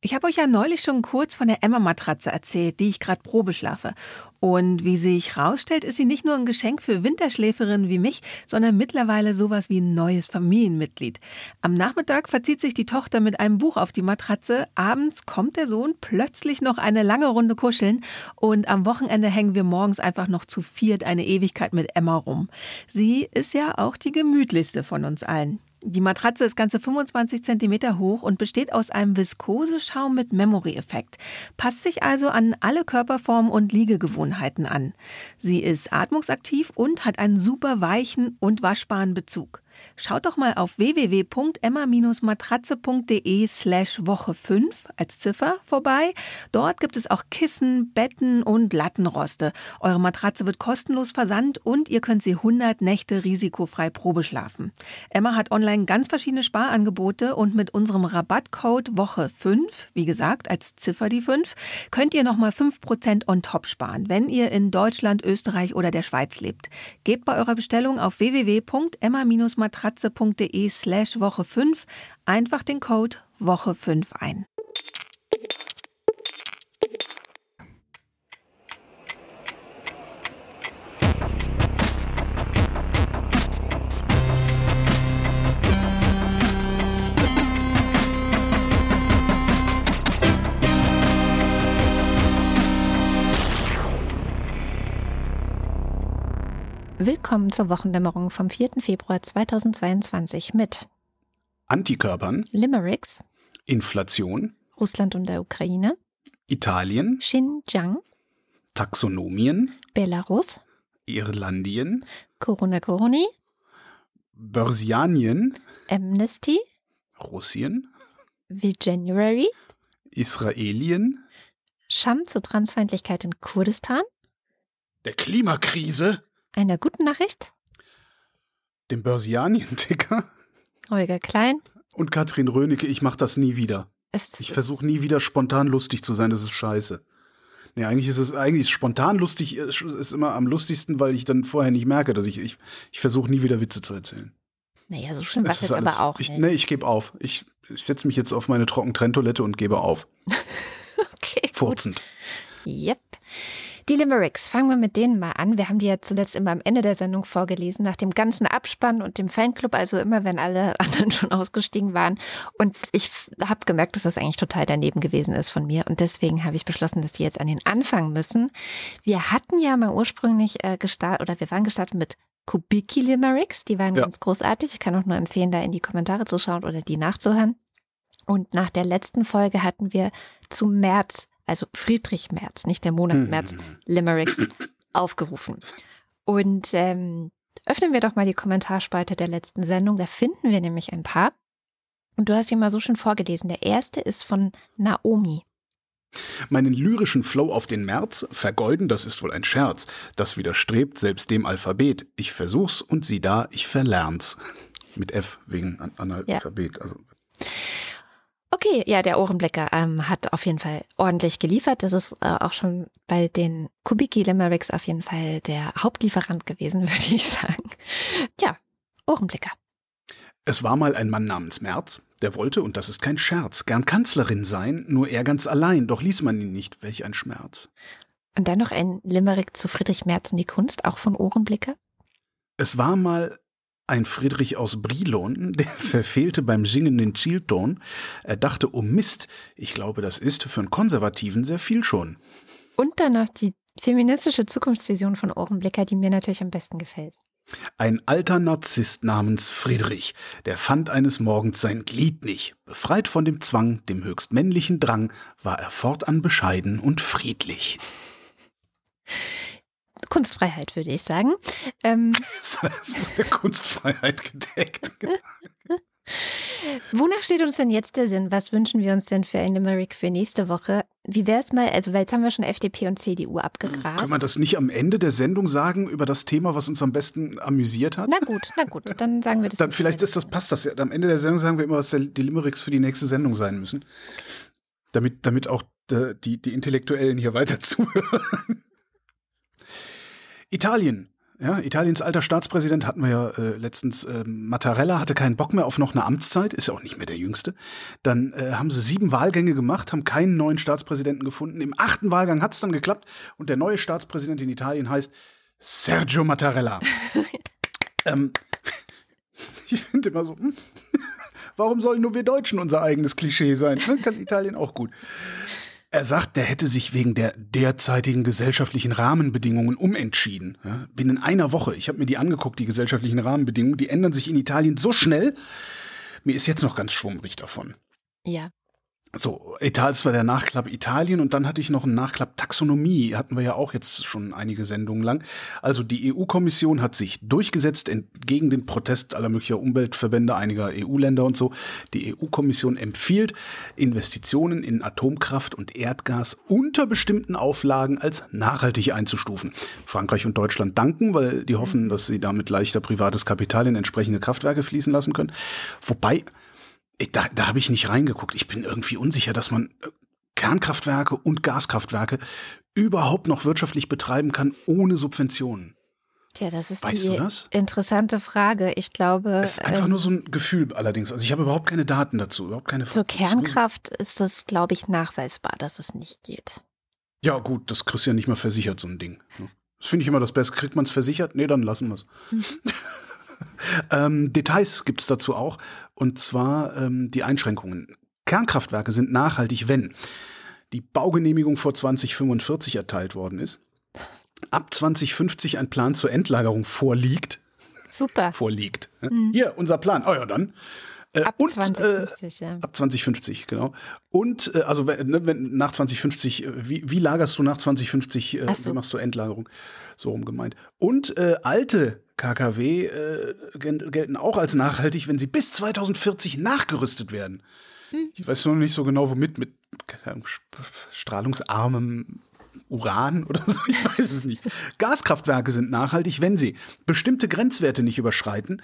Ich habe euch ja neulich schon kurz von der Emma-Matratze erzählt, die ich gerade Probe schlafe. Und wie sich rausstellt, ist sie nicht nur ein Geschenk für Winterschläferinnen wie mich, sondern mittlerweile sowas wie ein neues Familienmitglied. Am Nachmittag verzieht sich die Tochter mit einem Buch auf die Matratze, abends kommt der Sohn plötzlich noch eine lange Runde kuscheln und am Wochenende hängen wir morgens einfach noch zu viert eine Ewigkeit mit Emma rum. Sie ist ja auch die gemütlichste von uns allen. Die Matratze ist ganze 25 cm hoch und besteht aus einem Viskoseschaum mit Memory-Effekt. Passt sich also an alle Körperformen und Liegegewohnheiten an. Sie ist atmungsaktiv und hat einen super weichen und waschbaren Bezug. Schaut doch mal auf www.emma-matratze.de slash Woche 5 als Ziffer vorbei. Dort gibt es auch Kissen, Betten und Lattenroste. Eure Matratze wird kostenlos versandt und ihr könnt sie 100 Nächte risikofrei probeschlafen. Emma hat online ganz verschiedene Sparangebote und mit unserem Rabattcode Woche 5, wie gesagt, als Ziffer die 5, könnt ihr nochmal 5% on top sparen, wenn ihr in Deutschland, Österreich oder der Schweiz lebt. Gebt bei eurer Bestellung auf www.emma-matratze matratze.de slash Woche 5 einfach den Code Woche 5 ein. Willkommen zur Wochendämmerung vom 4. Februar 2022 mit Antikörpern, Limericks, Inflation, Russland und der Ukraine, Italien, Xinjiang, Taxonomien, Belarus, Irlandien, Corona Coroni, Börsianien, Amnesty, Russien, January, Israelien, Scham zur Transfeindlichkeit in Kurdistan, der Klimakrise, einer guten Nachricht, dem Börsianien-Ticker Holger Klein. und Katrin Rönecke, ich mach das nie wieder. Es Ich versuche nie wieder spontan lustig zu sein, das ist scheiße. Nee, eigentlich ist es eigentlich ist spontan lustig ist ist immer am lustigsten, weil ich dann vorher nicht merke, dass ich ich, ich versuche nie wieder Witze zu erzählen. Naja, so schlimm war es jetzt alles- aber auch ich, nicht. Nee, ich gebe auf. Ich, ich setze mich jetzt auf meine Trockentrenntoilette und gebe auf. Okay, gut. Furzend. Yep. Die Limericks, fangen wir mit denen mal an. Wir haben die ja zuletzt immer am Ende der Sendung vorgelesen, nach dem ganzen Abspann und dem Fanclub, also immer, wenn alle anderen schon ausgestiegen waren. Und ich habe gemerkt, dass das eigentlich total daneben gewesen ist von mir. Und deswegen habe ich beschlossen, dass die jetzt an den Anfang müssen. Wir hatten ja mal ursprünglich äh, gestartet, oder wir waren gestartet mit Kubiki Limericks. Die waren Ja. ganz großartig. Ich kann auch nur empfehlen, da in die Kommentare zu schauen oder die nachzuhören. Und nach der letzten Folge hatten wir zu März, also Friedrich Merz, nicht der Monat Hm. März, Limericks aufgerufen. Und ähm, öffnen wir doch mal die Kommentarspalte der letzten Sendung. Da finden wir nämlich ein paar. Und du hast ihn mal so schön vorgelesen. Der erste ist von Naomi. Meinen lyrischen Flow auf den März vergeuden, das ist wohl ein Scherz. Das widerstrebt selbst dem Alphabet. Ich versuch's und sieh da, ich verlern's. Mit F wegen An Analphabet. Also Okay, ja, der Ohrenblicker ähm, hat auf jeden Fall ordentlich geliefert. Das ist äh, auch schon bei den Kubiki Limericks auf jeden Fall der Hauptlieferant gewesen, würde ich sagen. Ja, Ohrenblicker. Es war mal ein Mann namens Merz, der wollte, und das ist kein Scherz, gern Kanzlerin sein, nur er ganz allein, doch ließ man ihn nicht, welch ein Schmerz. Und dann noch ein Limerick zu Friedrich Merz und die Kunst, auch von Ohrenblicker. Es war mal ein Friedrich aus Brilon, der verfehlte beim Singen den Zielton. Er dachte, oh Mist, ich glaube, das ist für einen Konservativen sehr viel schon. Und dann noch die feministische Zukunftsvision von Ohrenblicker, die mir natürlich am besten gefällt. Ein alter Narzisst namens Friedrich, der fand eines Morgens sein Glied nicht. Befreit von dem Zwang, dem höchst männlichen Drang, war er fortan bescheiden und friedlich. Kunstfreiheit, würde ich sagen. Ähm, Das ist von der Kunstfreiheit gedeckt. wonach steht uns denn jetzt der Sinn? Was wünschen wir uns denn für ein Limerick für nächste Woche? Wie wäre es mal, also weil jetzt haben wir schon FDP und CDU abgegrast. Können wir das nicht am Ende der Sendung sagen über das Thema, was uns am besten amüsiert hat? Na gut, na gut, dann sagen wir das. Dann vielleicht ist das, passt das ja. Am Ende der Sendung sagen wir immer, was die Limericks für die nächste Sendung sein müssen. Damit, damit auch die, die Intellektuellen hier weiter zuhören. Italien. Ja, Italiens alter Staatspräsident hatten wir ja äh, letztens. Äh, Mattarella hatte keinen Bock mehr auf noch eine Amtszeit, ist ja auch nicht mehr der Jüngste. Dann äh, haben sie sieben Wahlgänge gemacht, haben keinen neuen Staatspräsidenten gefunden. Im achten Wahlgang hat es dann geklappt und der neue Staatspräsident in Italien heißt Sergio Mattarella. ähm, ich finde immer so, hm, warum sollen nur wir Deutschen unser eigenes Klischee sein? Ne? Kann Italien auch gut. Er sagt, der hätte sich wegen der derzeitigen gesellschaftlichen Rahmenbedingungen umentschieden. Ja, binnen einer Woche. Ich habe mir die angeguckt, die gesellschaftlichen Rahmenbedingungen. Die ändern sich in Italien so schnell. Mir ist jetzt noch ganz schwummrig davon. Ja. So, Itals war der Nachklapp Italien und dann hatte ich noch einen Nachklapp Taxonomie, hatten wir ja auch jetzt schon einige Sendungen lang. Also die EU-Kommission hat sich durchgesetzt entgegen den Protest aller möglicher Umweltverbände einiger EU-Länder und so. Die EU-Kommission empfiehlt, Investitionen in Atomkraft und Erdgas unter bestimmten Auflagen als nachhaltig einzustufen. Frankreich und Deutschland danken, weil die hoffen, dass sie damit leichter privates Kapital in entsprechende Kraftwerke fließen lassen können. Wobei ich, da, da habe ich nicht reingeguckt. Ich bin irgendwie unsicher, dass man äh, Kernkraftwerke und Gaskraftwerke überhaupt noch wirtschaftlich betreiben kann ohne Subventionen. Tja, das ist weißt die das? interessante Frage. Ich glaube. Es ist einfach ähm, nur so ein Gefühl allerdings. Also ich habe überhaupt keine Daten dazu, überhaupt keine Zur Kernkraft ist es, glaube ich, nachweisbar, dass es nicht geht. Ja, gut, das kriegst du ja nicht mal versichert, so ein Ding. Ne? Das finde ich immer das Beste. Kriegt man es versichert? Nee, dann lassen wir es. Ähm, Details gibt es dazu auch, und zwar ähm, die Einschränkungen. Kernkraftwerke sind nachhaltig, wenn die Baugenehmigung vor 2045 erteilt worden ist, ab 2050 ein Plan zur Endlagerung vorliegt. Super. Vorliegt. Mhm. Hier, unser Plan. Oh ja, dann. Äh, ab und, 2050, äh, ja. Ab 2050, genau. Und äh, also wenn, wenn, nach 2050, äh, wie, wie lagerst du nach 2050, äh, so. wie machst du Endlagerung? So rum gemeint. Und äh, alte KKW äh, gelten auch als nachhaltig, wenn sie bis 2040 nachgerüstet werden. Hm. Ich weiß noch nicht so genau, womit, mit strahlungsarmem Uran oder so, ich weiß es nicht. Gaskraftwerke sind nachhaltig, wenn sie bestimmte Grenzwerte nicht überschreiten.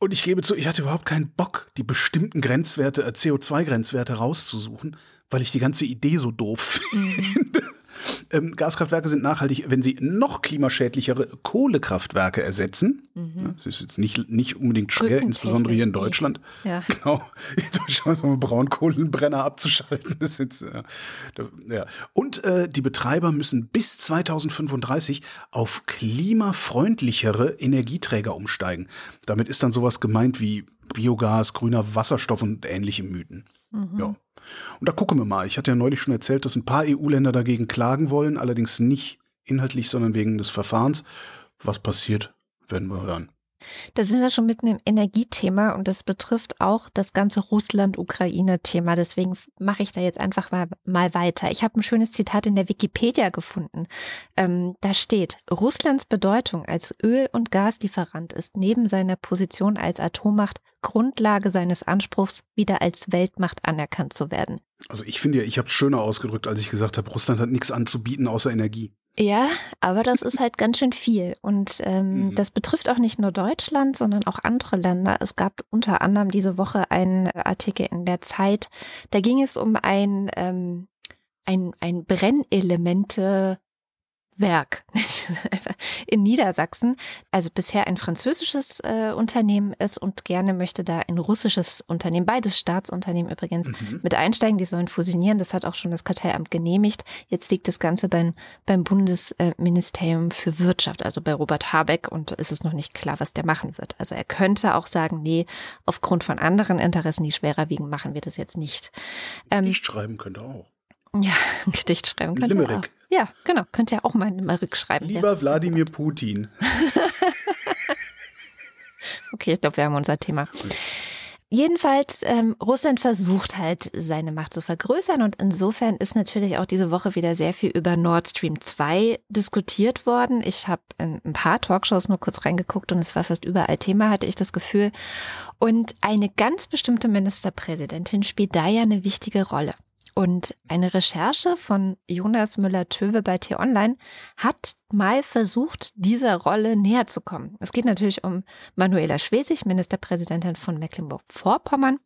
Und ich gebe zu, ich hatte überhaupt keinen Bock, die bestimmten Grenzwerte, äh, CO2-Grenzwerte rauszusuchen, weil ich die ganze Idee so doof mhm. finde. Ähm, Gaskraftwerke sind nachhaltig, wenn sie noch klimaschädlichere Kohlekraftwerke ersetzen. Mhm. das ist jetzt nicht, nicht unbedingt schwer, insbesondere hier in Deutschland. Ja. Genau. In Deutschland so Braunkohlenbrenner abzuschalten. Das ist jetzt, äh, ja. Und äh, die Betreiber müssen bis 2035 auf klimafreundlichere Energieträger umsteigen. Damit ist dann sowas gemeint wie Biogas, grüner Wasserstoff und ähnliche Mythen. Mhm. Ja. Und da gucken wir mal. Ich hatte ja neulich schon erzählt, dass ein paar EU-Länder dagegen klagen wollen, allerdings nicht inhaltlich, sondern wegen des Verfahrens. Was passiert, werden wir hören. Da sind wir schon mitten im Energiethema und das betrifft auch das ganze Russland-Ukraine-Thema. Deswegen mache ich da jetzt einfach mal, mal weiter. Ich habe ein schönes Zitat in der Wikipedia gefunden. Ähm, da steht, Russlands Bedeutung als Öl- und Gaslieferant ist neben seiner Position als Atommacht Grundlage seines Anspruchs, wieder als Weltmacht anerkannt zu werden. Also ich finde ja, ich habe es schöner ausgedrückt, als ich gesagt habe, Russland hat nichts anzubieten außer Energie. Ja, aber das ist halt ganz schön viel. Und ähm, mhm. das betrifft auch nicht nur Deutschland, sondern auch andere Länder. Es gab unter anderem diese Woche einen Artikel in der Zeit. Da ging es um ein, ähm, ein, ein Brennelemente Werk in Niedersachsen, also bisher ein französisches äh, Unternehmen ist und gerne möchte da ein russisches Unternehmen, beides Staatsunternehmen übrigens, mhm. mit einsteigen. Die sollen fusionieren. Das hat auch schon das Kartellamt genehmigt. Jetzt liegt das Ganze beim, beim Bundesministerium für Wirtschaft, also bei Robert Habeck und es ist noch nicht klar, was der machen wird. Also er könnte auch sagen, nee, aufgrund von anderen Interessen, die schwerer wiegen, machen wir das jetzt nicht. Ähm, nicht schreiben könnte auch. Ja, ein Gedicht schreiben könnte Limerick. Ja, genau. Könnt ihr auch mal ein Limerick schreiben. Lieber. Wladimir Putin. okay, ich glaube, wir haben unser Thema. Jedenfalls, ähm, Russland versucht halt, seine Macht zu vergrößern und insofern ist natürlich auch diese Woche wieder sehr viel über Nord Stream 2 diskutiert worden. Ich habe in ein paar Talkshows nur kurz reingeguckt und es war fast überall Thema, hatte ich das Gefühl. Und eine ganz bestimmte Ministerpräsidentin spielt da ja eine wichtige Rolle. Und eine Recherche von Jonas Müller-Töwe bei T-Online hat mal versucht, dieser Rolle näher zu kommen. Es geht natürlich um Manuela Schwesig, Ministerpräsidentin von Mecklenburg-Vorpommern.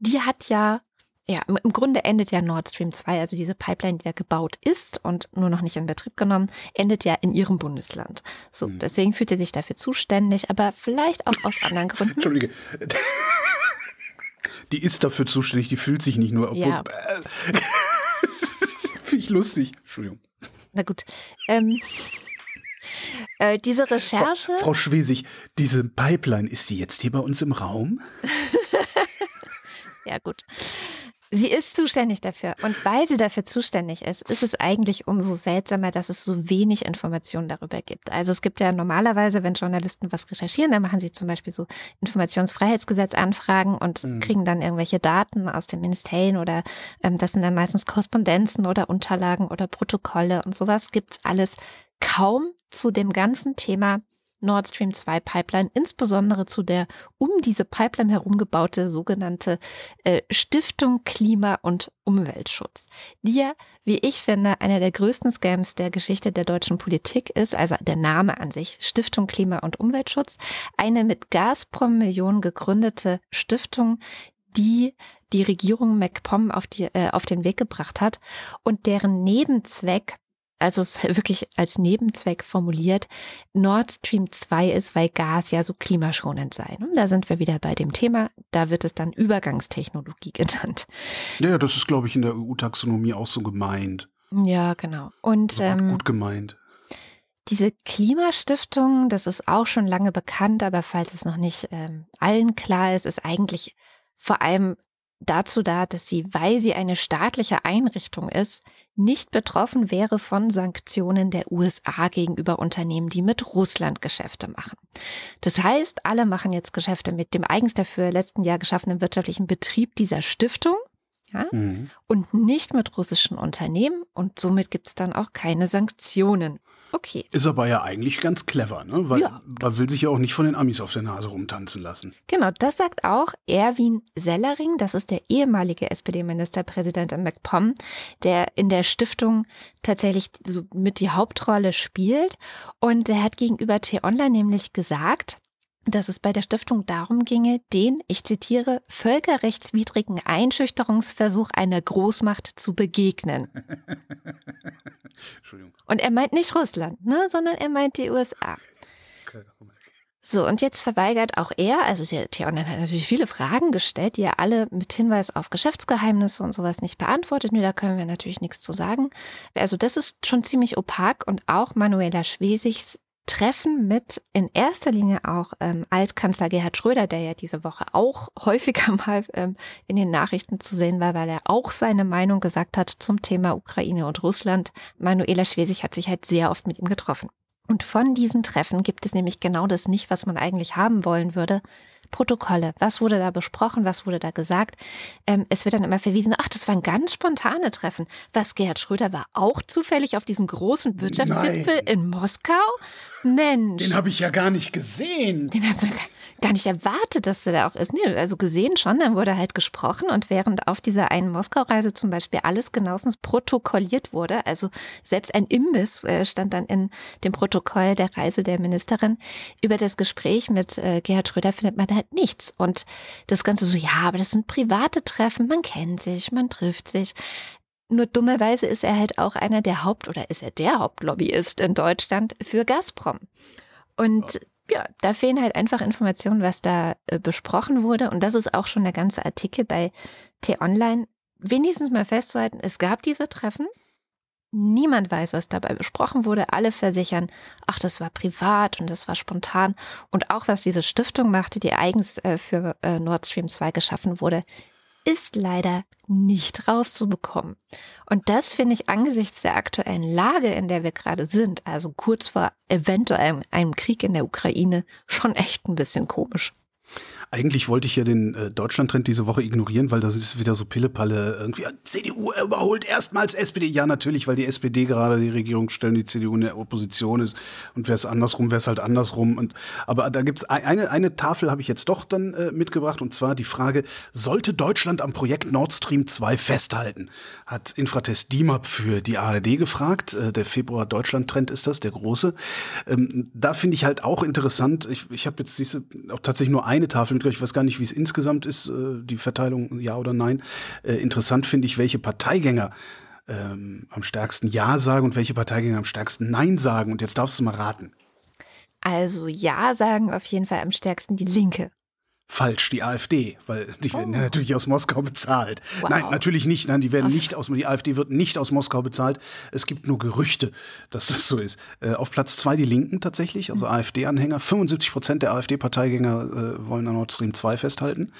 Die hat ja Ja, im Grunde endet ja Nord Stream 2, also diese Pipeline, die da gebaut ist und nur noch nicht in Betrieb genommen, endet ja in ihrem Bundesland. So, mhm. deswegen fühlt sie sich dafür zuständig, aber vielleicht auch aus anderen Gründen. Entschuldige. Die ist dafür zuständig, die fühlt sich nicht nur. Obwohl, ja. Äh, Finde ich lustig. Entschuldigung. Na gut. Ähm, äh, diese Recherche. Frau, Frau Schwesig, diese Pipeline, ist die jetzt hier bei uns im Raum? ja, gut. Sie ist zuständig dafür. Und weil sie dafür zuständig ist, ist es eigentlich umso seltsamer, dass es so wenig Informationen darüber gibt. Also es gibt ja normalerweise, wenn Journalisten was recherchieren, dann machen sie zum Beispiel so Informationsfreiheitsgesetzanfragen und mhm. kriegen dann irgendwelche Daten aus den Ministerien oder ähm, das sind dann meistens Korrespondenzen oder Unterlagen oder Protokolle und sowas gibt alles kaum zu dem ganzen Thema Nord Stream 2 Pipeline, insbesondere zu der um diese Pipeline herum gebaute sogenannte äh, Stiftung Klima und Umweltschutz, die ja, wie ich finde, einer der größten Scams der Geschichte der deutschen Politik ist, also der Name an sich, Stiftung Klima und Umweltschutz, eine mit Gazprom-Millionen gegründete Stiftung, die die Regierung MacPom auf, die, äh, auf den Weg gebracht hat und deren Nebenzweck also es wirklich als Nebenzweck formuliert, Nord Stream 2 ist, weil Gas ja so klimaschonend sei. Und da sind wir wieder bei dem Thema, da wird es dann Übergangstechnologie genannt. Ja, das ist, glaube ich, in der EU-Taxonomie auch so gemeint. Ja, genau. Und also ähm, gut gemeint. Diese Klimastiftung, das ist auch schon lange bekannt, aber falls es noch nicht ähm, allen klar ist, ist eigentlich vor allem dazu da, dass sie, weil sie eine staatliche Einrichtung ist, nicht betroffen wäre von Sanktionen der USA gegenüber Unternehmen, die mit Russland Geschäfte machen. Das heißt, alle machen jetzt Geschäfte mit dem eigens dafür letzten Jahr geschaffenen wirtschaftlichen Betrieb dieser Stiftung ja? Mhm. und nicht mit russischen Unternehmen und somit gibt es dann auch keine Sanktionen. Okay. Ist aber ja eigentlich ganz clever, ne? Weil ja. man will sich ja auch nicht von den Amis auf der Nase rumtanzen lassen. Genau, das sagt auch Erwin Sellering, das ist der ehemalige SPD-Ministerpräsident in MacPom, der in der Stiftung tatsächlich so mit die Hauptrolle spielt. Und er hat gegenüber T-Online nämlich gesagt, dass es bei der Stiftung darum ginge, den, ich zitiere, völkerrechtswidrigen Einschüchterungsversuch einer Großmacht zu begegnen. Entschuldigung. Und er meint nicht Russland, ne, sondern er meint die USA. So, und jetzt verweigert auch er, also T-Online hat natürlich viele Fragen gestellt, die er alle mit Hinweis auf Geschäftsgeheimnisse und sowas nicht beantwortet. Nur da können wir natürlich nichts zu sagen. Also das ist schon ziemlich opak und auch Manuela Schwesigs Treffen mit in erster Linie auch ähm, Altkanzler Gerhard Schröder, der ja diese Woche auch häufiger mal ähm, in den Nachrichten zu sehen war, weil er auch seine Meinung gesagt hat zum Thema Ukraine und Russland. Manuela Schwesig hat sich halt sehr oft mit ihm getroffen. Und von diesen Treffen gibt es nämlich genau das nicht, was man eigentlich haben wollen würde, Protokolle. Was wurde da besprochen? Was wurde da gesagt? Ähm, es wird dann immer verwiesen, ach, das waren ganz spontane Treffen. Was, Gerhard Schröder war auch zufällig auf diesem großen Wirtschaftsgipfel Nein. in Moskau? Mensch. Den habe ich ja gar nicht gesehen. Den habe ich gar nicht erwartet, dass der da auch ist. Nee, also gesehen schon, dann wurde halt gesprochen und während auf dieser einen Moskau-Reise zum Beispiel alles genauestens protokolliert wurde, also selbst ein Imbiss äh, stand dann in dem Protokoll der Reise der Ministerin, über das Gespräch mit äh, Gerhard Schröder findet man halt nichts. Und das Ganze so, ja, aber das sind private Treffen, man kennt sich, man trifft sich. Nur dummerweise ist er halt auch einer der Haupt- oder ist er der Hauptlobbyist in Deutschland für Gazprom. Und ja, da fehlen halt einfach Informationen, was da äh, besprochen wurde. Und das ist auch schon der ganze Artikel bei T-Online. Wenigstens mal festzuhalten, es gab diese Treffen. Niemand weiß, was dabei besprochen wurde. Alle versichern, ach, das war privat und das war spontan. Und auch was diese Stiftung machte, die eigens äh, für äh, Nord Stream 2 geschaffen wurde, ist leider nicht rauszubekommen. Und das finde ich angesichts der aktuellen Lage, in der wir gerade sind, also kurz vor eventuell einem Krieg in der Ukraine, schon echt ein bisschen komisch. Eigentlich wollte ich ja den äh, Deutschland-Trend diese Woche ignorieren, weil das ist wieder so Pillepalle irgendwie. CDU überholt erstmals SPD. Ja, natürlich, weil die SPD gerade die Regierung stellt, die CDU in der Opposition ist. Und wäre es andersrum, wäre es halt andersrum. Und, aber da gibt's eine, eine Tafel habe ich jetzt doch dann äh, mitgebracht. Und zwar die Frage, sollte Deutschland am Projekt Nord Stream 2 festhalten? Hat Infratest DIMAP für die ARD gefragt. Äh, der Februar Deutschland-Trend ist das, der große. Ähm, da finde ich halt auch interessant. Ich, ich habe jetzt diese auch tatsächlich nur eine eine Tafel mitgebracht. Ich weiß gar nicht, wie es insgesamt ist, äh, die Verteilung ja oder nein. Äh, interessant finde ich, welche Parteigänger ähm, am stärksten Ja sagen und welche Parteigänger am stärksten Nein sagen. Und jetzt darfst du mal raten. Also Ja sagen auf jeden Fall am stärksten die Linke. Falsch, die AfD, weil die oh. werden ja oh. natürlich aus Moskau bezahlt. Wow. Nein, natürlich nicht. Nein, die werden Ach. nicht aus, die AfD wird nicht aus Moskau bezahlt. Es gibt nur Gerüchte, dass das so ist. Äh, auf Platz zwei die Linken tatsächlich, also mhm. AfD-Anhänger. 75 Prozent der AfD-Parteigänger äh, wollen an Nord Stream 2 festhalten.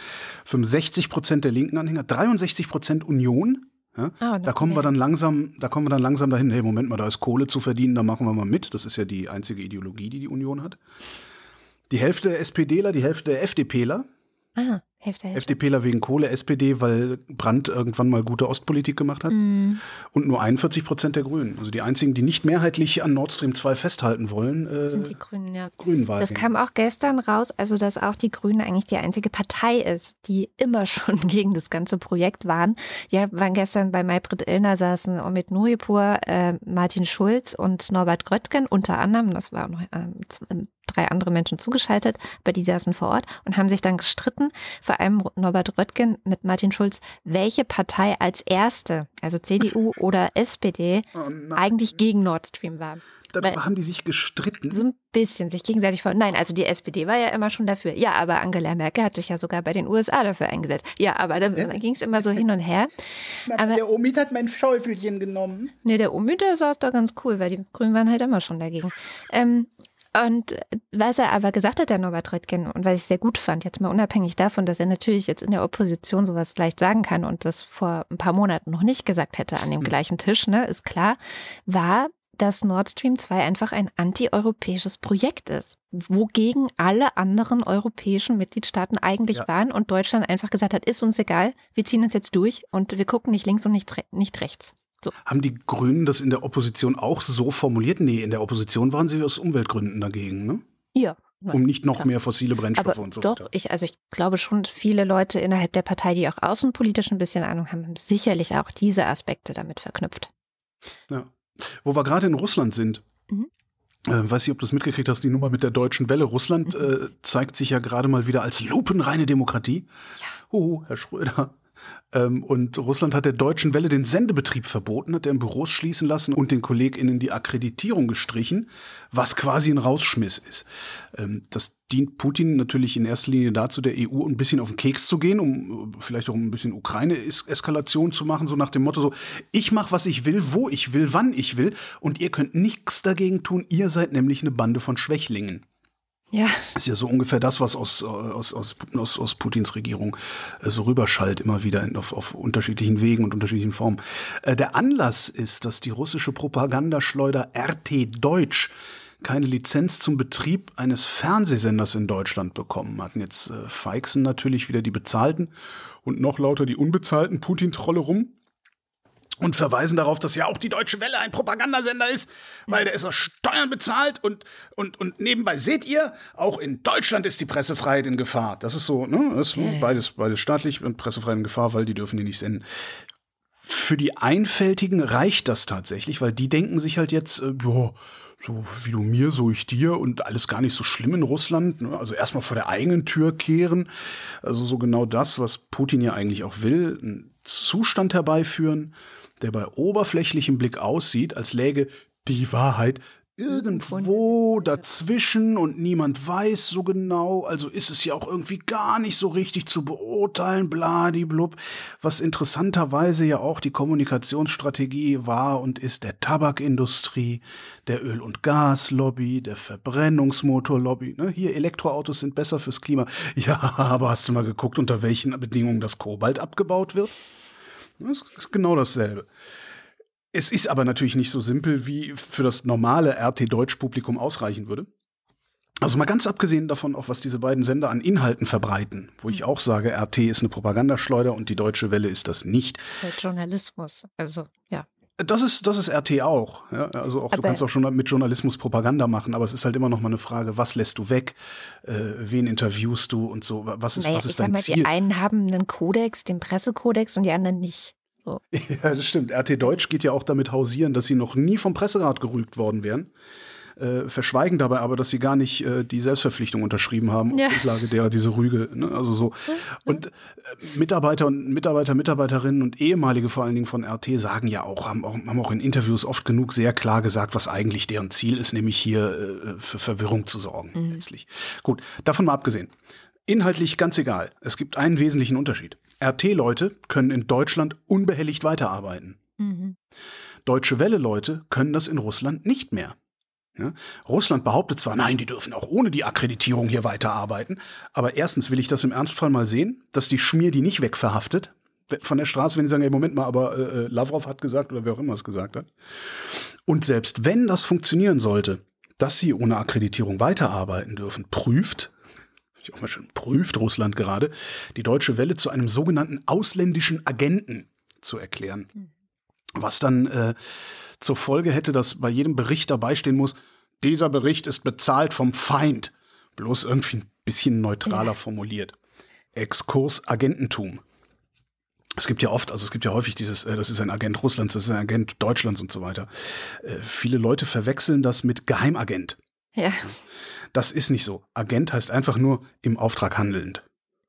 65 Prozent der linken Anhänger, 63 Prozent Union. Ja? Oh, da kommen wir dann langsam, da kommen wir dann langsam dahin, hey, Moment mal, da ist Kohle zu verdienen, da machen wir mal mit. Das ist ja die einzige Ideologie, die die Union hat. Die Hälfte der SPDler, die Hälfte der FDPler. Ah. Hälfte, Hälfte. FDPler wegen Kohle, SPD, weil Brandt irgendwann mal gute Ostpolitik gemacht hat. Mm. Und nur 41 Prozent der Grünen. Also die einzigen, die nicht mehrheitlich an Nord Stream 2 festhalten wollen, äh, sind die Grünen, ja. Grünen Das kam auch gestern raus, also dass auch die Grünen eigentlich die einzige Partei ist, die immer schon gegen das ganze Projekt waren. Ja, waren gestern bei Maybrit Illner saßen Omid Nuripur, äh, Martin Schulz und Norbert Gröttgen unter anderem, das war auch noch äh, drei andere Menschen zugeschaltet, aber die saßen vor Ort und haben sich dann gestritten, vor allem Norbert Röttgen mit Martin Schulz, welche Partei als erste, also CDU oder SPD, oh eigentlich gegen Nord Stream war. Darüber Weil, haben die sich gestritten? So ein bisschen, sich gegenseitig vor. Nein, also die SPD war ja immer schon dafür. Ja, aber Angela Merkel hat sich ja sogar bei den USA dafür eingesetzt. Ja, aber da, ja. ging es immer so hin und her. aber der Omid hat mein Schäufelchen genommen. Nee, der Omid, der saß da ganz cool, weil die Grünen waren halt immer schon dagegen. Ähm, und was er aber gesagt hat, der Norbert Röttgen, und was ich sehr gut fand, jetzt mal unabhängig davon, dass er natürlich jetzt in der Opposition sowas leicht sagen kann und das vor ein paar Monaten noch nicht gesagt hätte an dem hm. gleichen Tisch, ne, ist klar, war, dass Nord Stream 2 einfach ein antieuropäisches Projekt ist, wogegen alle anderen europäischen Mitgliedstaaten eigentlich ja. waren und Deutschland einfach gesagt hat, ist uns egal, wir ziehen uns jetzt durch und wir gucken nicht links und nicht, nicht rechts. So. Haben die Grünen das in der Opposition auch so formuliert? Nee, in der Opposition waren sie aus Umweltgründen dagegen, ne? Ja. Nein, um nicht noch klar. mehr fossile Brennstoffe Aber und so weiter. Doch, ich, also ich glaube schon, viele Leute innerhalb der Partei, die auch außenpolitisch ein bisschen Ahnung haben, haben sicherlich auch diese Aspekte damit verknüpft. Ja. Wo wir gerade in Russland sind, mhm. äh, weiß ich, ob du es mitgekriegt hast, die Nummer mit der deutschen Welle. Russland mhm. äh, zeigt sich ja gerade mal wieder als lupenreine Demokratie. Ja. Oh, Herr Schröder, und Russland hat der deutschen Welle den Sendebetrieb verboten, hat deren Büros schließen lassen und den KollegInnen die Akkreditierung gestrichen, was quasi ein Rausschmiss ist. Ähm, das dient Putin natürlich in erster Linie dazu, der EU ein bisschen auf den Keks zu gehen, um vielleicht auch ein bisschen Ukraine-Eskalation zu machen, so nach dem Motto so, ich mache, was ich will, wo ich will, wann ich will und ihr könnt nichts dagegen tun, ihr seid nämlich eine Bande von Schwächlingen. Ja. Ist ja so ungefähr das, was aus, aus, aus, aus, aus Putins Regierung äh, so rüberschallt, immer wieder auf, auf unterschiedlichen Wegen und unterschiedlichen Formen. Äh, der Anlass ist, dass die russische Propagandaschleuder RT Deutsch keine Lizenz zum Betrieb eines Fernsehsenders in Deutschland bekommen hatten. Jetzt äh, feixen natürlich wieder die bezahlten und noch lauter die unbezahlten Putin-Trolle rum und verweisen darauf, dass ja auch die Deutsche Welle ein Propagandasender ist, weil der ist aus Steuern bezahlt und, und, und nebenbei seht ihr, auch in Deutschland ist die Pressefreiheit in Gefahr. Das ist so, ne? Das ist so, beides, beides staatlich und Pressefreiheit in Gefahr, weil die dürfen die nicht senden. Für die Einfältigen reicht das tatsächlich, weil die denken sich halt jetzt, äh, boah, so wie du mir, so ich dir und alles gar nicht so schlimm in Russland. Ne? Also erstmal vor der eigenen Tür kehren. Also so genau das, was Putin ja eigentlich auch will, einen Zustand herbeiführen, der bei oberflächlichem Blick aussieht, als läge die Wahrheit irgendwo dazwischen und niemand weiß so genau, also ist es ja auch irgendwie gar nicht so richtig zu beurteilen, bladiblub, was interessanterweise ja auch die Kommunikationsstrategie war und ist der Tabakindustrie, der Öl- und Gaslobby, der Verbrennungsmotorlobby. Ne? Hier, Elektroautos sind besser fürs Klima. Ja, aber hast du mal geguckt, unter welchen Bedingungen das Kobalt abgebaut wird? Das ist genau dasselbe. Es ist aber natürlich nicht so simpel, wie für das normale RT-Deutsch-Publikum ausreichen würde. Also mal ganz abgesehen davon, auch was diese beiden Sender an Inhalten verbreiten, wo ich auch sage, RT ist eine Propagandaschleuder und die Deutsche Welle ist das nicht. Der Journalismus, also ja. Das ist, das ist RT auch. Ja, also auch, du kannst auch schon mit Journalismus Propaganda machen, aber es ist halt immer noch mal eine Frage, was lässt du weg, äh, wen interviewst du und so, was ist, naja, was ist dein mal, Ziel? Die einen haben einen Kodex, den Pressekodex und die anderen nicht. So. Ja, das stimmt. RT Deutsch geht ja auch damit hausieren, dass sie noch nie vom Presserat gerügt worden wären. Äh, verschweigen dabei aber, dass sie gar nicht äh, die Selbstverpflichtung unterschrieben haben, ja. auf Grundlage derer diese Rüge, ne? also so. Und äh, Mitarbeiter und Mitarbeiter, Mitarbeiterinnen und ehemalige vor allen Dingen von RT sagen ja auch, haben auch, haben auch in Interviews oft genug sehr klar gesagt, was eigentlich deren Ziel ist, nämlich hier äh, für Verwirrung zu sorgen, mhm. letztlich. Gut, davon mal abgesehen. Inhaltlich ganz egal. Es gibt einen wesentlichen Unterschied. RT-Leute können in Deutschland unbehelligt weiterarbeiten. Mhm. Deutsche Welle-Leute können das in Russland nicht mehr. Ja? Russland behauptet zwar, nein, die dürfen auch ohne die Akkreditierung hier weiterarbeiten, aber erstens will ich das im Ernstfall mal sehen, dass die Schmier die nicht wegverhaftet von der Straße, wenn die sagen, ey, Moment mal, aber äh, äh, Lavrov hat gesagt oder wer auch immer es gesagt hat. Und selbst wenn das funktionieren sollte, dass sie ohne Akkreditierung weiterarbeiten dürfen, prüft, ich auch mal schon prüft Russland gerade, die deutsche Welle zu einem sogenannten ausländischen Agenten zu erklären. Was dann äh, zur Folge hätte, dass bei jedem Bericht dabei stehen muss, dieser Bericht ist bezahlt vom Feind. Bloß irgendwie ein bisschen neutraler ja. formuliert. Exkurs Agententum. Es gibt ja oft, also es gibt ja häufig dieses, äh, das ist ein Agent Russlands, das ist ein Agent Deutschlands und so weiter. Äh, viele Leute verwechseln das mit Geheimagent. Ja. Das ist nicht so. Agent heißt einfach nur im Auftrag handelnd.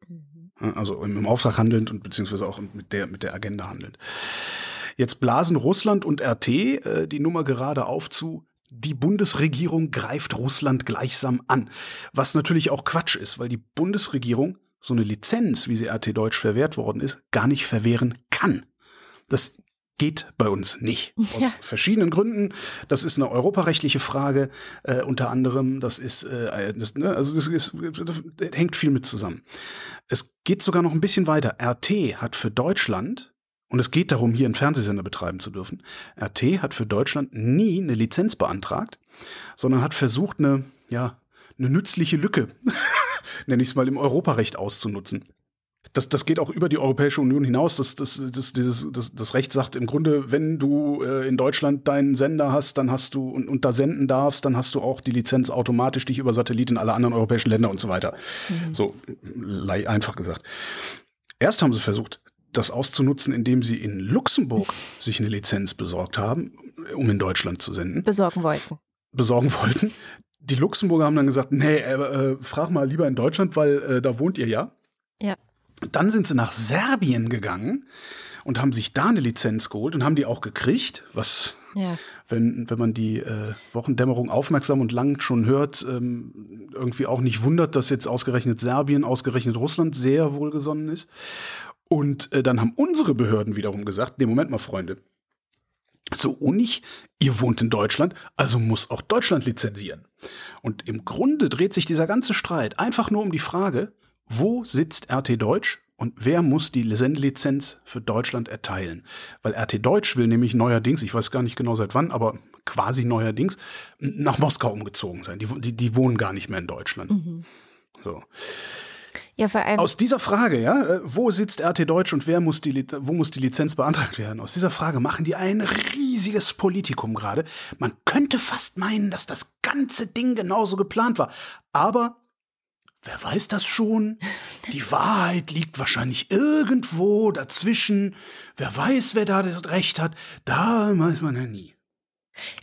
Mhm. Also im, Auftrag handelnd und beziehungsweise auch mit der, mit der Agenda handelnd. Jetzt blasen Russland und RT äh, die Nummer gerade auf zu, die Bundesregierung greift Russland gleichsam an. Was natürlich auch Quatsch ist, weil die Bundesregierung so eine Lizenz, wie sie RT Deutsch verwehrt worden ist, gar nicht verwehren kann. Das geht bei uns nicht. Aus ja. verschiedenen Gründen. Das ist eine europarechtliche Frage, äh, unter anderem. Das ist, äh, das, ne, also das, ist, das hängt viel mit zusammen. Es geht sogar noch ein bisschen weiter. RT hat für Deutschland und es geht darum, hier einen Fernsehsender betreiben zu dürfen. RT hat für Deutschland nie eine Lizenz beantragt, sondern hat versucht, eine, ja, eine nützliche Lücke, nenne ich es mal, im Europarecht auszunutzen. Das, das geht auch über die Europäische Union hinaus. Das, das, das, dieses, das, das Recht sagt im Grunde, wenn du äh, in Deutschland deinen Sender hast, dann hast du und, und da senden darfst, dann hast du auch die Lizenz automatisch dich über Satellit in alle anderen europäischen Länder und so weiter. Mhm. So einfach gesagt. Erst haben sie versucht, das auszunutzen, indem sie in Luxemburg sich eine Lizenz besorgt haben, um in Deutschland zu senden. Besorgen wollten. Besorgen wollten. Die Luxemburger haben dann gesagt, nee, äh, äh, frag mal lieber in Deutschland, weil äh, da wohnt ihr ja. Ja. Dann sind sie nach Serbien gegangen und haben sich da eine Lizenz geholt und haben die auch gekriegt, was, ja. wenn, wenn man die äh, Wochendämmerung aufmerksam und lang schon hört, ähm, irgendwie auch nicht wundert, dass jetzt ausgerechnet Serbien, ausgerechnet Russland sehr wohlgesonnen ist. Und äh, dann haben unsere Behörden wiederum gesagt, nee, Moment mal, Freunde, so unig, ihr wohnt in Deutschland, also muss auch Deutschland lizenzieren. Und im Grunde dreht sich dieser ganze Streit einfach nur um die Frage, wo sitzt RT Deutsch und wer muss die Sendelizenz für Deutschland erteilen? Weil RT Deutsch will nämlich neuerdings, ich weiß gar nicht genau seit wann, aber quasi neuerdings, nach Moskau umgezogen sein. Die, die, die wohnen gar nicht mehr in Deutschland. Mhm. So. Ja, vor allem. Aus dieser Frage, ja, äh, wo sitzt RT Deutsch und wer muss die, wo muss die Lizenz beantragt werden? Aus dieser Frage machen die ein riesiges Politikum gerade. Man könnte fast meinen, dass das ganze Ding genauso geplant war. Aber Wer weiß das schon? Die Wahrheit liegt wahrscheinlich irgendwo dazwischen. Wer weiß, wer da das Recht hat? Da weiß man ja nie.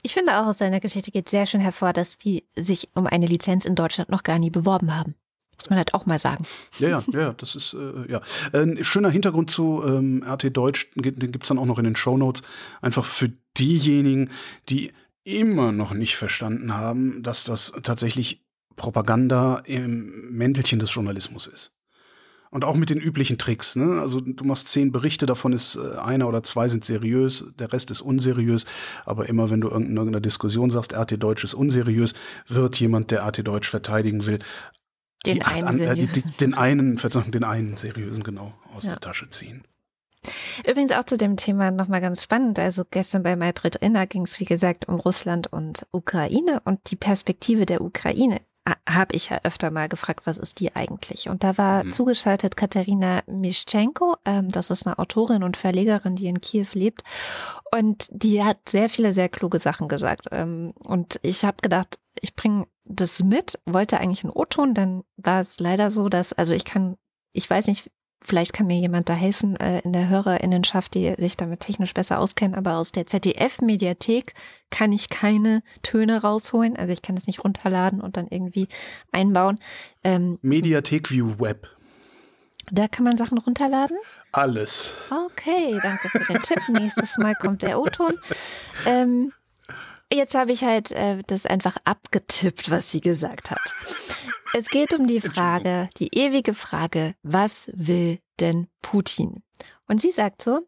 Ich finde auch aus seiner Geschichte geht sehr schön hervor, dass die sich um eine Lizenz in Deutschland noch gar nie beworben haben. Muss man halt auch mal sagen. Ja, ja, ja, das ist äh, ja ein schöner Hintergrund zu ähm, RT Deutsch, den gibt's dann auch noch in den Show Notes. Einfach für diejenigen, die immer noch nicht verstanden haben, dass das tatsächlich Propaganda im Mäntelchen des Journalismus ist. Und auch mit den üblichen Tricks. Ne? Also du machst zehn Berichte, davon ist äh, einer oder zwei sind seriös, der Rest ist unseriös. Aber immer wenn du in irgendeiner Diskussion sagst, RT Deutsch ist unseriös, wird jemand, der RT Deutsch verteidigen will, den einen an, äh, die, die, den einen, Verzeihung, den einen seriösen genau aus ja. der Tasche ziehen. Übrigens auch zu dem Thema nochmal ganz spannend. Also gestern bei Maybrit Inner ging es, wie gesagt, um Russland und Ukraine und die Perspektive der Ukraine habe ich ja öfter mal gefragt, was ist die eigentlich? Und da war mhm. zugeschaltet Katharina Mischenko, ähm, das ist eine Autorin und Verlegerin, die in Kiew lebt. Und die hat sehr viele, sehr kluge Sachen gesagt. Ähm, und ich habe gedacht, ich bringe das mit, wollte eigentlich einen O-Ton, dann war es leider so, dass, also ich kann, ich weiß nicht, vielleicht kann mir jemand da helfen äh, in der Hörerinnenschaft, die sich damit technisch besser auskennen, aber aus der ZDF-Mediathek kann ich keine Töne rausholen. Also ich kann es nicht runterladen und dann irgendwie einbauen. Ähm, Mediathek View Web. Da kann man Sachen runterladen? Alles. Okay, danke für den Tipp. Nächstes Mal kommt der O-Ton. Ähm, jetzt habe ich halt äh, das einfach abgetippt, was sie gesagt hat. Es geht um die Frage, die ewige Frage, was will denn Putin? Und sie sagt so,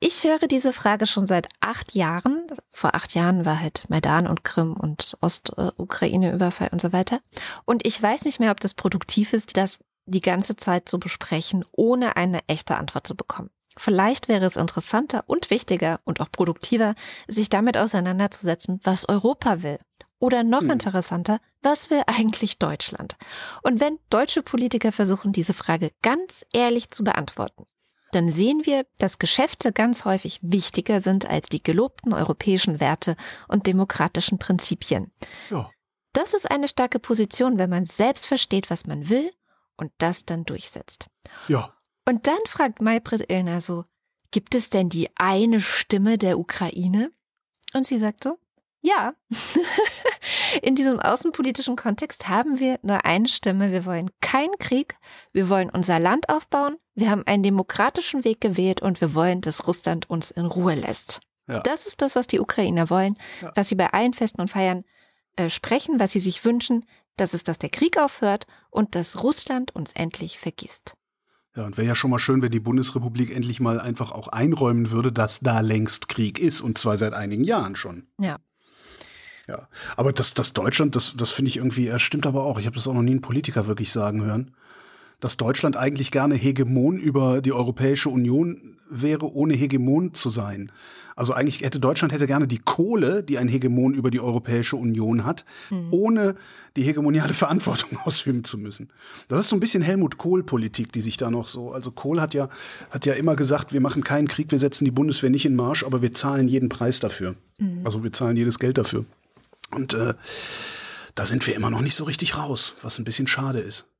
ich höre diese Frage schon seit acht Jahren. Vor acht Jahren war halt Maidan und Krim und Ostukraine-Überfall und so weiter. Und ich weiß nicht mehr, ob das produktiv ist, das die ganze Zeit zu besprechen, ohne eine echte Antwort zu bekommen. Vielleicht wäre es interessanter und wichtiger und auch produktiver, sich damit auseinanderzusetzen, was Europa will. Oder noch hm. interessanter, was will eigentlich Deutschland? Und wenn deutsche Politiker versuchen, diese Frage ganz ehrlich zu beantworten, dann sehen wir, dass Geschäfte ganz häufig wichtiger sind als die gelobten europäischen Werte und demokratischen Prinzipien. Ja. Das ist eine starke Position, wenn man selbst versteht, was man will und das dann durchsetzt. Ja. Und dann fragt Maybrit Illner so, gibt es denn die eine Stimme der Ukraine? Und sie sagt so, ja. In diesem außenpolitischen Kontext haben wir nur eine Stimme. Wir wollen keinen Krieg. Wir wollen unser Land aufbauen. Wir haben einen demokratischen Weg gewählt und wir wollen, dass Russland uns in Ruhe lässt. Ja. Das ist das, was die Ukrainer wollen, ja. was sie bei allen Festen und Feiern äh, sprechen, was sie sich wünschen. Das ist, dass der Krieg aufhört und dass Russland uns endlich vergisst. Ja, und wäre ja schon mal schön, wenn die Bundesrepublik endlich mal einfach auch einräumen würde, dass da längst Krieg ist und zwar seit einigen Jahren schon. Ja. Ja, aber das, das Deutschland, das, das finde ich irgendwie, äh, stimmt aber auch. Ich habe das auch noch nie einen Politiker wirklich sagen hören, dass Deutschland eigentlich gerne Hegemon über die Europäische Union wäre, ohne Hegemon zu sein. Also eigentlich hätte Deutschland hätte gerne die Kohle, die ein Hegemon über die Europäische Union hat, mhm. ohne die hegemoniale Verantwortung ausüben zu müssen. Das ist so ein bisschen Helmut Kohl-Politik, die sich da noch so. Also Kohl hat ja hat ja immer gesagt, wir machen keinen Krieg, wir setzen die Bundeswehr nicht in Marsch, aber wir zahlen jeden Preis dafür. Mhm. Also wir zahlen jedes Geld dafür. Und äh, da sind wir immer noch nicht so richtig raus, was ein bisschen schade ist.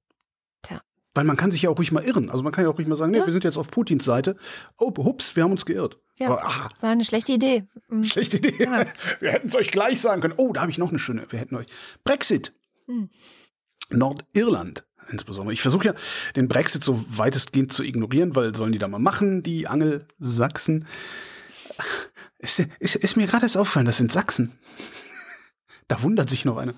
Tja. Weil man kann sich ja auch ruhig mal irren. Also man kann ja auch ruhig mal sagen, ja. nee, wir sind jetzt auf Putins Seite. Oh, hups, wir haben uns geirrt. Ja, Aber, ah, war eine schlechte Idee. Mhm. Schlechte Idee. Ja. Wir hätten es euch gleich sagen können. Oh, da habe ich noch eine schöne. Wir hätten euch. Brexit. Mhm. Nordirland insbesondere. Ich versuche ja, den Brexit so weitestgehend zu ignorieren, weil sollen die da mal machen, die Angelsachsen. Ist, ist, ist mir gerade erst aufgefallen, das sind Sachsen. Da wundert sich noch einer.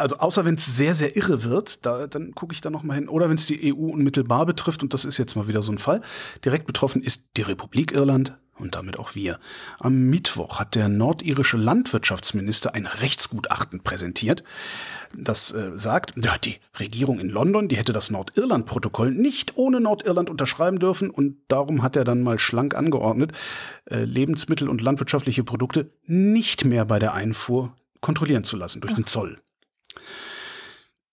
Also außer wenn es sehr, sehr irre wird, da, dann gucke ich da noch mal hin. Oder wenn es die EU unmittelbar betrifft, und das ist jetzt mal wieder so ein Fall. Direkt betroffen ist die Republik Irland und damit auch wir. Am Mittwoch hat der nordirische Landwirtschaftsminister ein Rechtsgutachten präsentiert, das äh, sagt, ja, die Regierung in London, die hätte das Nordirland-Protokoll nicht ohne Nordirland unterschreiben dürfen und darum hat er dann mal schlank angeordnet, äh, Lebensmittel und landwirtschaftliche Produkte nicht mehr bei der Einfuhr kontrollieren zu lassen durch den Zoll.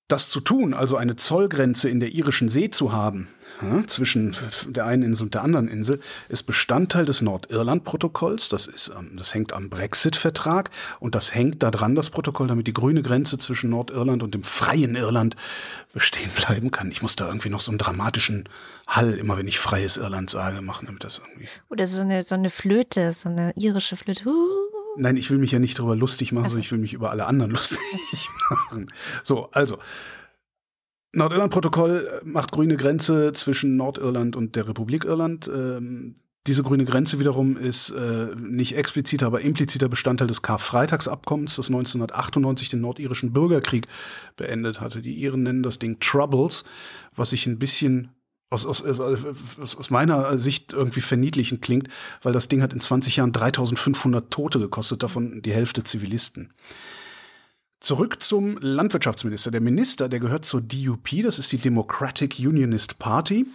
Das zu tun, also eine Zollgrenze in der irischen See zu haben, ja, zwischen der einen Insel und der anderen Insel, ist Bestandteil des Nordirland-Protokolls. Das, ist, das hängt am Brexit-Vertrag und das hängt daran, das Protokoll, damit die grüne Grenze zwischen Nordirland und dem freien Irland bestehen bleiben kann. Ich muss da irgendwie noch so einen dramatischen Hall, immer wenn ich freies Irland sage, machen, damit das irgendwie. Oder so eine, so eine Flöte, so eine irische Flöte. Uh. Nein, ich will mich ja nicht darüber lustig machen, also. sondern ich will mich über alle anderen lustig machen. So, also. Nordirland-Protokoll macht grüne Grenze zwischen Nordirland und der Republik Irland. Ähm, diese grüne Grenze wiederum ist äh, nicht expliziter, aber impliziter Bestandteil des Karfreitagsabkommens, das 1998 den nordirischen Bürgerkrieg beendet hatte. Die Iren nennen das Ding Troubles, was sich ein bisschen aus, aus, aus, meiner Sicht irgendwie verniedlichend klingt, weil das Ding hat in 20 Jahren 3500 Tote gekostet, davon die Hälfte Zivilisten. Zurück zum Landwirtschaftsminister. Der Minister, der gehört zur DUP, das ist die Democratic Unionist Party.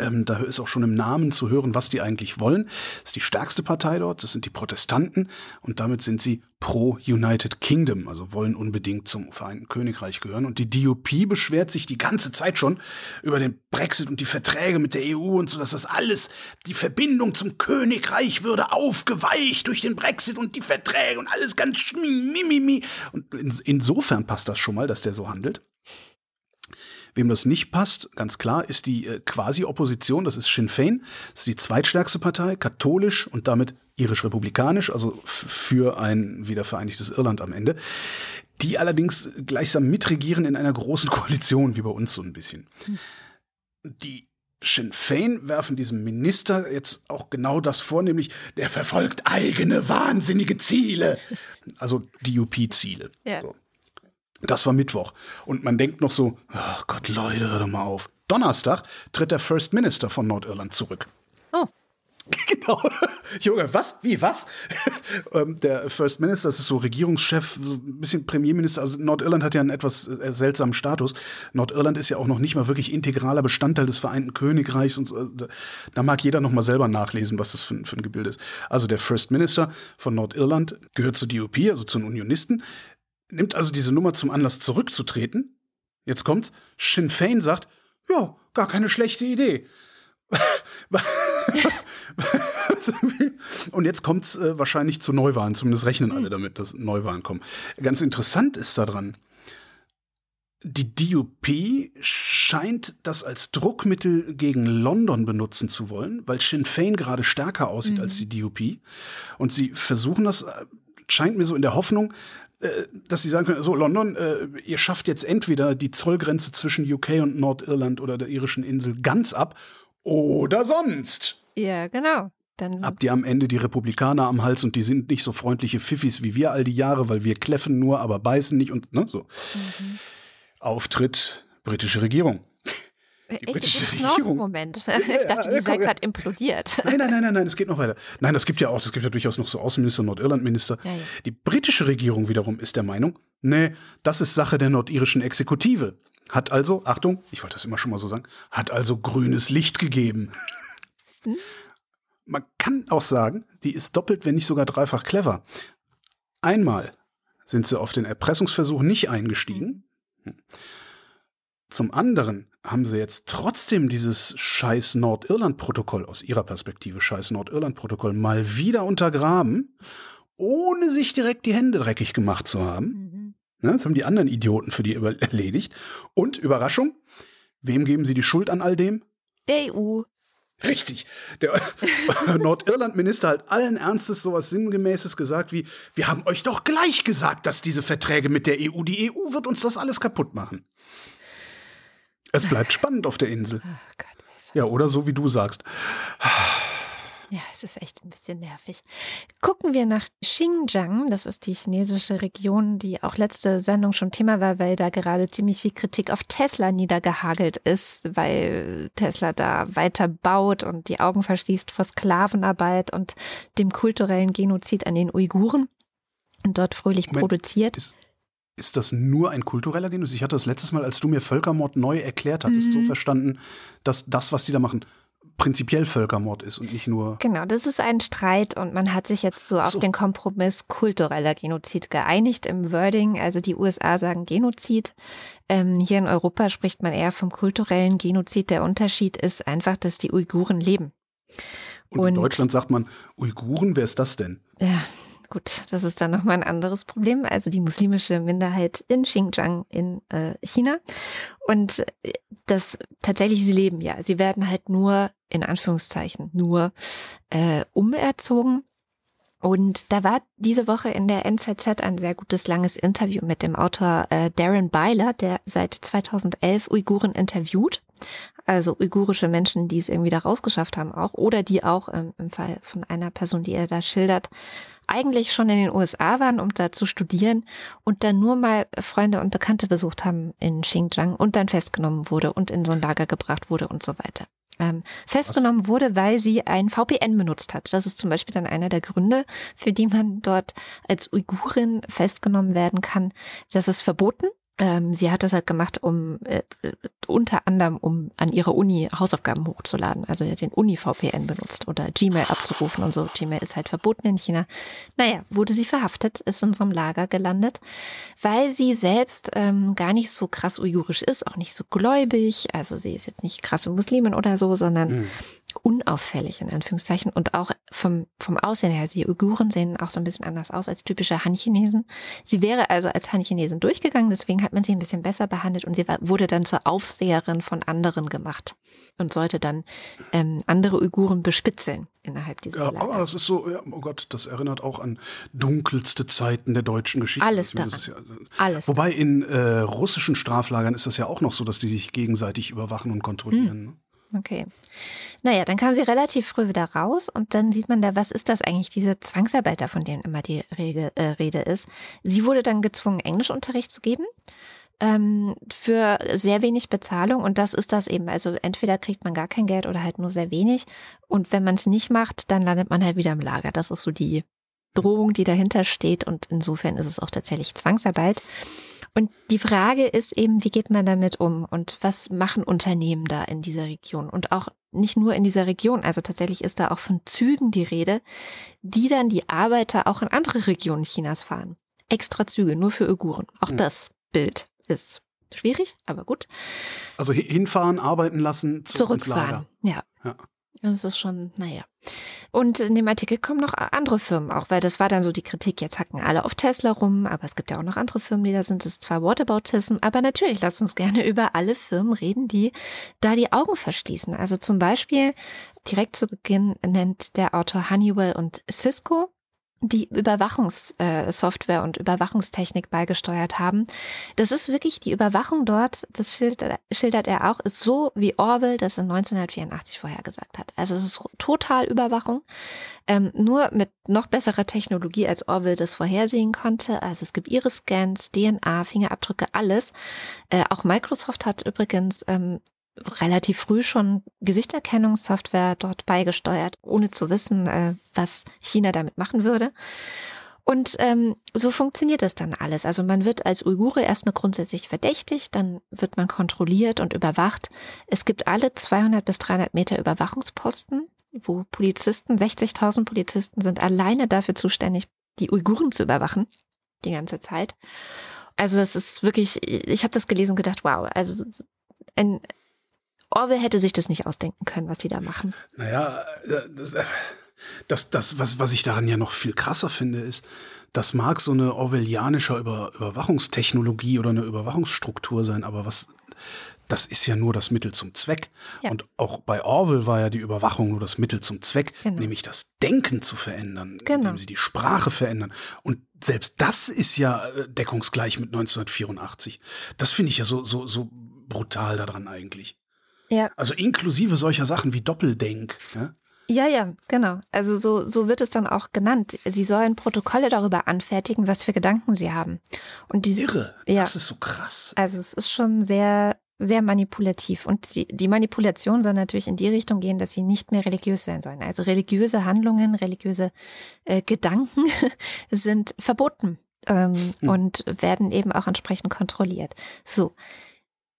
Ähm, da ist auch schon im Namen zu hören, was die eigentlich wollen. Das ist die stärkste Partei dort, das sind die Protestanten und damit sind sie pro United Kingdom, also wollen unbedingt zum Vereinten Königreich gehören. Und die DUP beschwert sich die ganze Zeit schon über den Brexit und die Verträge mit der EU und so, dass das alles, die Verbindung zum Königreich würde aufgeweicht durch den Brexit und die Verträge und alles ganz schmimimi. Und insofern passt das schon mal, dass der so handelt Wem das nicht passt, ganz klar, ist die äh, Quasi-Opposition, das ist Sinn Fein, das ist die zweitstärkste Partei, katholisch und damit irisch-republikanisch, also für ein wiedervereinigtes Irland am Ende, die allerdings gleichsam mitregieren in einer großen Koalition, wie bei uns so ein bisschen. Die Sinn Fein werfen diesem Minister jetzt auch genau das vor, nämlich der verfolgt eigene wahnsinnige Ziele. Also DUP-Ziele. Ja. So. Das war Mittwoch. Und man denkt noch so, ach Gott, Leute, hör doch mal auf. Donnerstag tritt der First Minister von Nordirland zurück. Oh. Genau. Junge, was? Wie, was? Ähm, der First Minister, das ist so Regierungschef, so ein bisschen Premierminister. Also Nordirland hat ja einen etwas äh, seltsamen Status. Nordirland ist ja auch noch nicht mal wirklich integraler Bestandteil des Vereinten Königreichs. Und so. Äh, da mag jeder noch mal selber nachlesen, was das für, für ein Gebilde ist. Also der First Minister von Nordirland gehört zur DUP, also zu den Unionisten, nimmt also diese Nummer zum Anlass zurückzutreten. Jetzt kommt's. Sinn Fein sagt, ja, gar keine schlechte Idee. Und jetzt kommt es äh, wahrscheinlich zu Neuwahlen. Zumindest rechnen alle hm. damit, dass Neuwahlen kommen. Ganz interessant ist daran, die DUP scheint das als Druckmittel gegen London benutzen zu wollen, weil Sinn Fein gerade stärker aussieht mhm. als die DUP. Und sie versuchen das, äh, scheint mir so in der Hoffnung, dass sie sagen können, so London, äh, ihr schafft jetzt entweder die Zollgrenze zwischen UK und Nordirland oder der irischen Insel ganz ab oder sonst. Ja, genau. Dann Habt ihr am Ende die Republikaner am Hals und die sind nicht so freundliche Pfiffis wie wir all die Jahre, weil wir kläffen nur, aber beißen nicht und ne, so. Mhm. Auftritt britische Regierung. Die britische Echt? Regierung. Moment. Ich dachte, die sei gerade implodiert. Nein, nein, nein, nein, nein, es geht noch weiter. Nein, das gibt ja auch, das gibt ja durchaus noch so Außenminister, Nordirlandminister. Ja, ja. Die britische Regierung wiederum ist der Meinung, nee, das ist Sache der nordirischen Exekutive. Hat also, Achtung, ich wollte das immer schon mal so sagen, hat also grünes Licht gegeben. Hm? Man kann auch sagen, die ist doppelt, wenn nicht sogar dreifach clever. Einmal sind sie auf den Erpressungsversuch nicht eingestiegen. Hm. Zum anderen haben sie jetzt trotzdem dieses scheiß Nordirland-Protokoll aus ihrer Perspektive, scheiß Nordirland-Protokoll, mal wieder untergraben, ohne sich direkt die Hände dreckig gemacht zu haben. Mhm. Ne, das haben die anderen Idioten für die erledigt. Und Überraschung, wem geben sie die Schuld an all dem? Der EU. Richtig. Der Nordirland-Minister hat allen Ernstes sowas Sinngemäßes gesagt wie, wir haben euch doch gleich gesagt, dass diese Verträge mit der EU, die EU wird uns das alles kaputt machen. Es bleibt spannend auf der Insel. Oh Gott, ja, oder so wie du sagst. Ja, es ist echt ein bisschen nervig. Gucken wir nach Xinjiang. Das ist die chinesische Region, die auch letzte Sendung schon Thema war, weil da gerade ziemlich viel Kritik auf Tesla niedergehagelt ist, weil Tesla da weiter baut und die Augen verschließt vor Sklavenarbeit und dem kulturellen Genozid an den Uiguren und dort fröhlich Moment, produziert. Ist, ist das nur ein kultureller Genozid? Ich hatte das letztes Mal, als du mir Völkermord neu erklärt hattest, mhm. so verstanden, dass das, was die da machen, prinzipiell Völkermord ist und nicht nur. Genau, das ist ein Streit und man hat sich jetzt so, so. auf den Kompromiss kultureller Genozid geeinigt im Wording. Also die USA sagen Genozid. Ähm, hier in Europa spricht man eher vom kulturellen Genozid. Der Unterschied ist einfach, dass die Uiguren leben. Und, und in Deutschland sagt man Uiguren, wer ist das denn? Ja, Gut, das ist dann nochmal ein anderes Problem. Also die muslimische Minderheit in Xinjiang in äh, China. Und äh, das tatsächlich, sie leben ja. Sie werden halt nur, in Anführungszeichen, nur äh, umerzogen. Und da war diese Woche in der NZZ ein sehr gutes langes Interview mit dem Autor äh, Darren Byler, der seit 2011 Uiguren interviewt. Also uigurische Menschen, die es irgendwie da rausgeschafft haben auch. Oder die auch ähm, im Fall von einer Person, die er da schildert, eigentlich schon in den USA waren, um da zu studieren und dann nur mal Freunde und Bekannte besucht haben in Xinjiang und dann festgenommen wurde und in so ein Lager gebracht wurde und so weiter. Ähm, festgenommen Was? wurde, weil sie ein VPN benutzt hat. Das ist zum Beispiel dann einer der Gründe, für die man dort als Uigurin festgenommen werden kann. Das ist verboten ähm, sie hat das halt gemacht, um äh, unter anderem, um an ihrer Uni Hausaufgaben hochzuladen. Also den Uni-VPN benutzt oder Gmail abzurufen und so. Gmail ist halt verboten in China. Naja, wurde sie verhaftet, ist in unserem Lager gelandet, weil sie selbst ähm, gar nicht so krass uigurisch ist, auch nicht so gläubig. Also sie ist jetzt nicht krasse Muslimin oder so, sondern mhm. Unauffällig in Anführungszeichen und auch vom, vom Aussehen her. Die Uiguren sehen auch so ein bisschen anders aus als typische Han-Chinesen. Sie wäre also als Han-Chinesin durchgegangen, deswegen hat man sie ein bisschen besser behandelt und sie war, wurde dann zur Aufseherin von anderen gemacht und sollte dann ähm, andere Uiguren bespitzeln innerhalb dieses ja, Lagers. Aber das ist so, ja, oh Gott, das erinnert auch an dunkelste Zeiten der deutschen Geschichte. Alles daran. Ja, Alles wobei in äh, russischen Straflagern ist das ja auch noch so, dass die sich gegenseitig überwachen und kontrollieren. Hm. Okay. Naja, dann kam sie relativ früh wieder raus und dann sieht man da, was ist das eigentlich, diese Zwangsarbeiter, von denen immer die Regel, äh, Rede ist. Sie wurde dann gezwungen, Englischunterricht zu geben ähm, für sehr wenig Bezahlung und das ist das eben. Also entweder kriegt man gar kein Geld oder halt nur sehr wenig und wenn man es nicht macht, dann landet man halt wieder im Lager. Das ist so die Drohung, die dahinter steht und insofern ist es auch tatsächlich Zwangsarbeit. Und die Frage ist eben, wie geht man damit um und was machen Unternehmen da in dieser Region und auch nicht nur in dieser Region, also tatsächlich ist da auch von Zügen die Rede, die dann die Arbeiter auch in andere Regionen Chinas fahren. Extra Züge, nur für Uiguren. Auch hm. das Bild ist schwierig, aber gut. Also hinfahren, arbeiten lassen, zurückfahren. Ja. ja. Das ist schon, naja. Und in dem Artikel kommen noch andere Firmen auch, weil das war dann so die Kritik, jetzt hacken alle auf Tesla rum, aber es gibt ja auch noch andere Firmen, die da sind. Das ist zwar Whataboutism, aber natürlich, lasst uns gerne über alle Firmen reden, die da die Augen verschließen. Also zum Beispiel direkt zu Beginn nennt der Autor Honeywell und Cisco die Überwachungssoftware und Überwachungstechnik beigesteuert haben. Das ist wirklich die Überwachung dort, das schildert, er auch, ist so, wie Orwell das in 1984 vorhergesagt hat. Also es ist total Überwachung, ähm, nur mit noch besserer Technologie, als Orwell das vorhersehen konnte. Also es gibt Iris-Scans, DNA, Fingerabdrücke, alles. Äh, auch Microsoft hat übrigens ähm, relativ früh schon Gesichtserkennungssoftware dort beigesteuert, ohne zu wissen, äh, was China damit machen würde. Und ähm, so funktioniert das dann alles. Also man wird als Uigure erstmal grundsätzlich verdächtigt, dann wird man kontrolliert und überwacht. Es gibt alle 200 bis 300 Meter Überwachungsposten, wo Polizisten, 60.000 Polizisten sind alleine dafür zuständig, die Uiguren zu überwachen, die ganze Zeit. Also das ist wirklich, ich habe das gelesen und gedacht, wow, also ein, Orwell hätte sich das nicht ausdenken können, was die da machen. Naja, äh, das, äh, das, das was, was ich daran ja noch viel krasser finde, ist, das mag so eine orwellianische Über, Überwachungstechnologie oder eine Überwachungsstruktur sein, aber was, das ist ja nur das Mittel zum Zweck. Ja. Und auch bei Orwell war ja die Überwachung nur das Mittel zum Zweck, genau. nämlich das Denken zu verändern, genau. indem sie die Sprache verändern. Und selbst das ist ja äh, deckungsgleich mit 1984. Das finde ich ja so, so, so brutal daran eigentlich. Ja. Also inklusive solcher Sachen wie Doppeldenk. Ja? Ja, ja, genau. Also so, so wird es dann auch genannt. Sie sollen Protokolle darüber anfertigen, was für Gedanken sie haben. Und diese, Irre, ja, das ist so krass. Also es ist schon sehr, sehr manipulativ. Und die, die Manipulation soll natürlich in die Richtung gehen, dass sie nicht mehr religiös sein sollen. Also religiöse Handlungen, religiöse äh, Gedanken sind verboten ähm, hm. und werden eben auch entsprechend kontrolliert. So.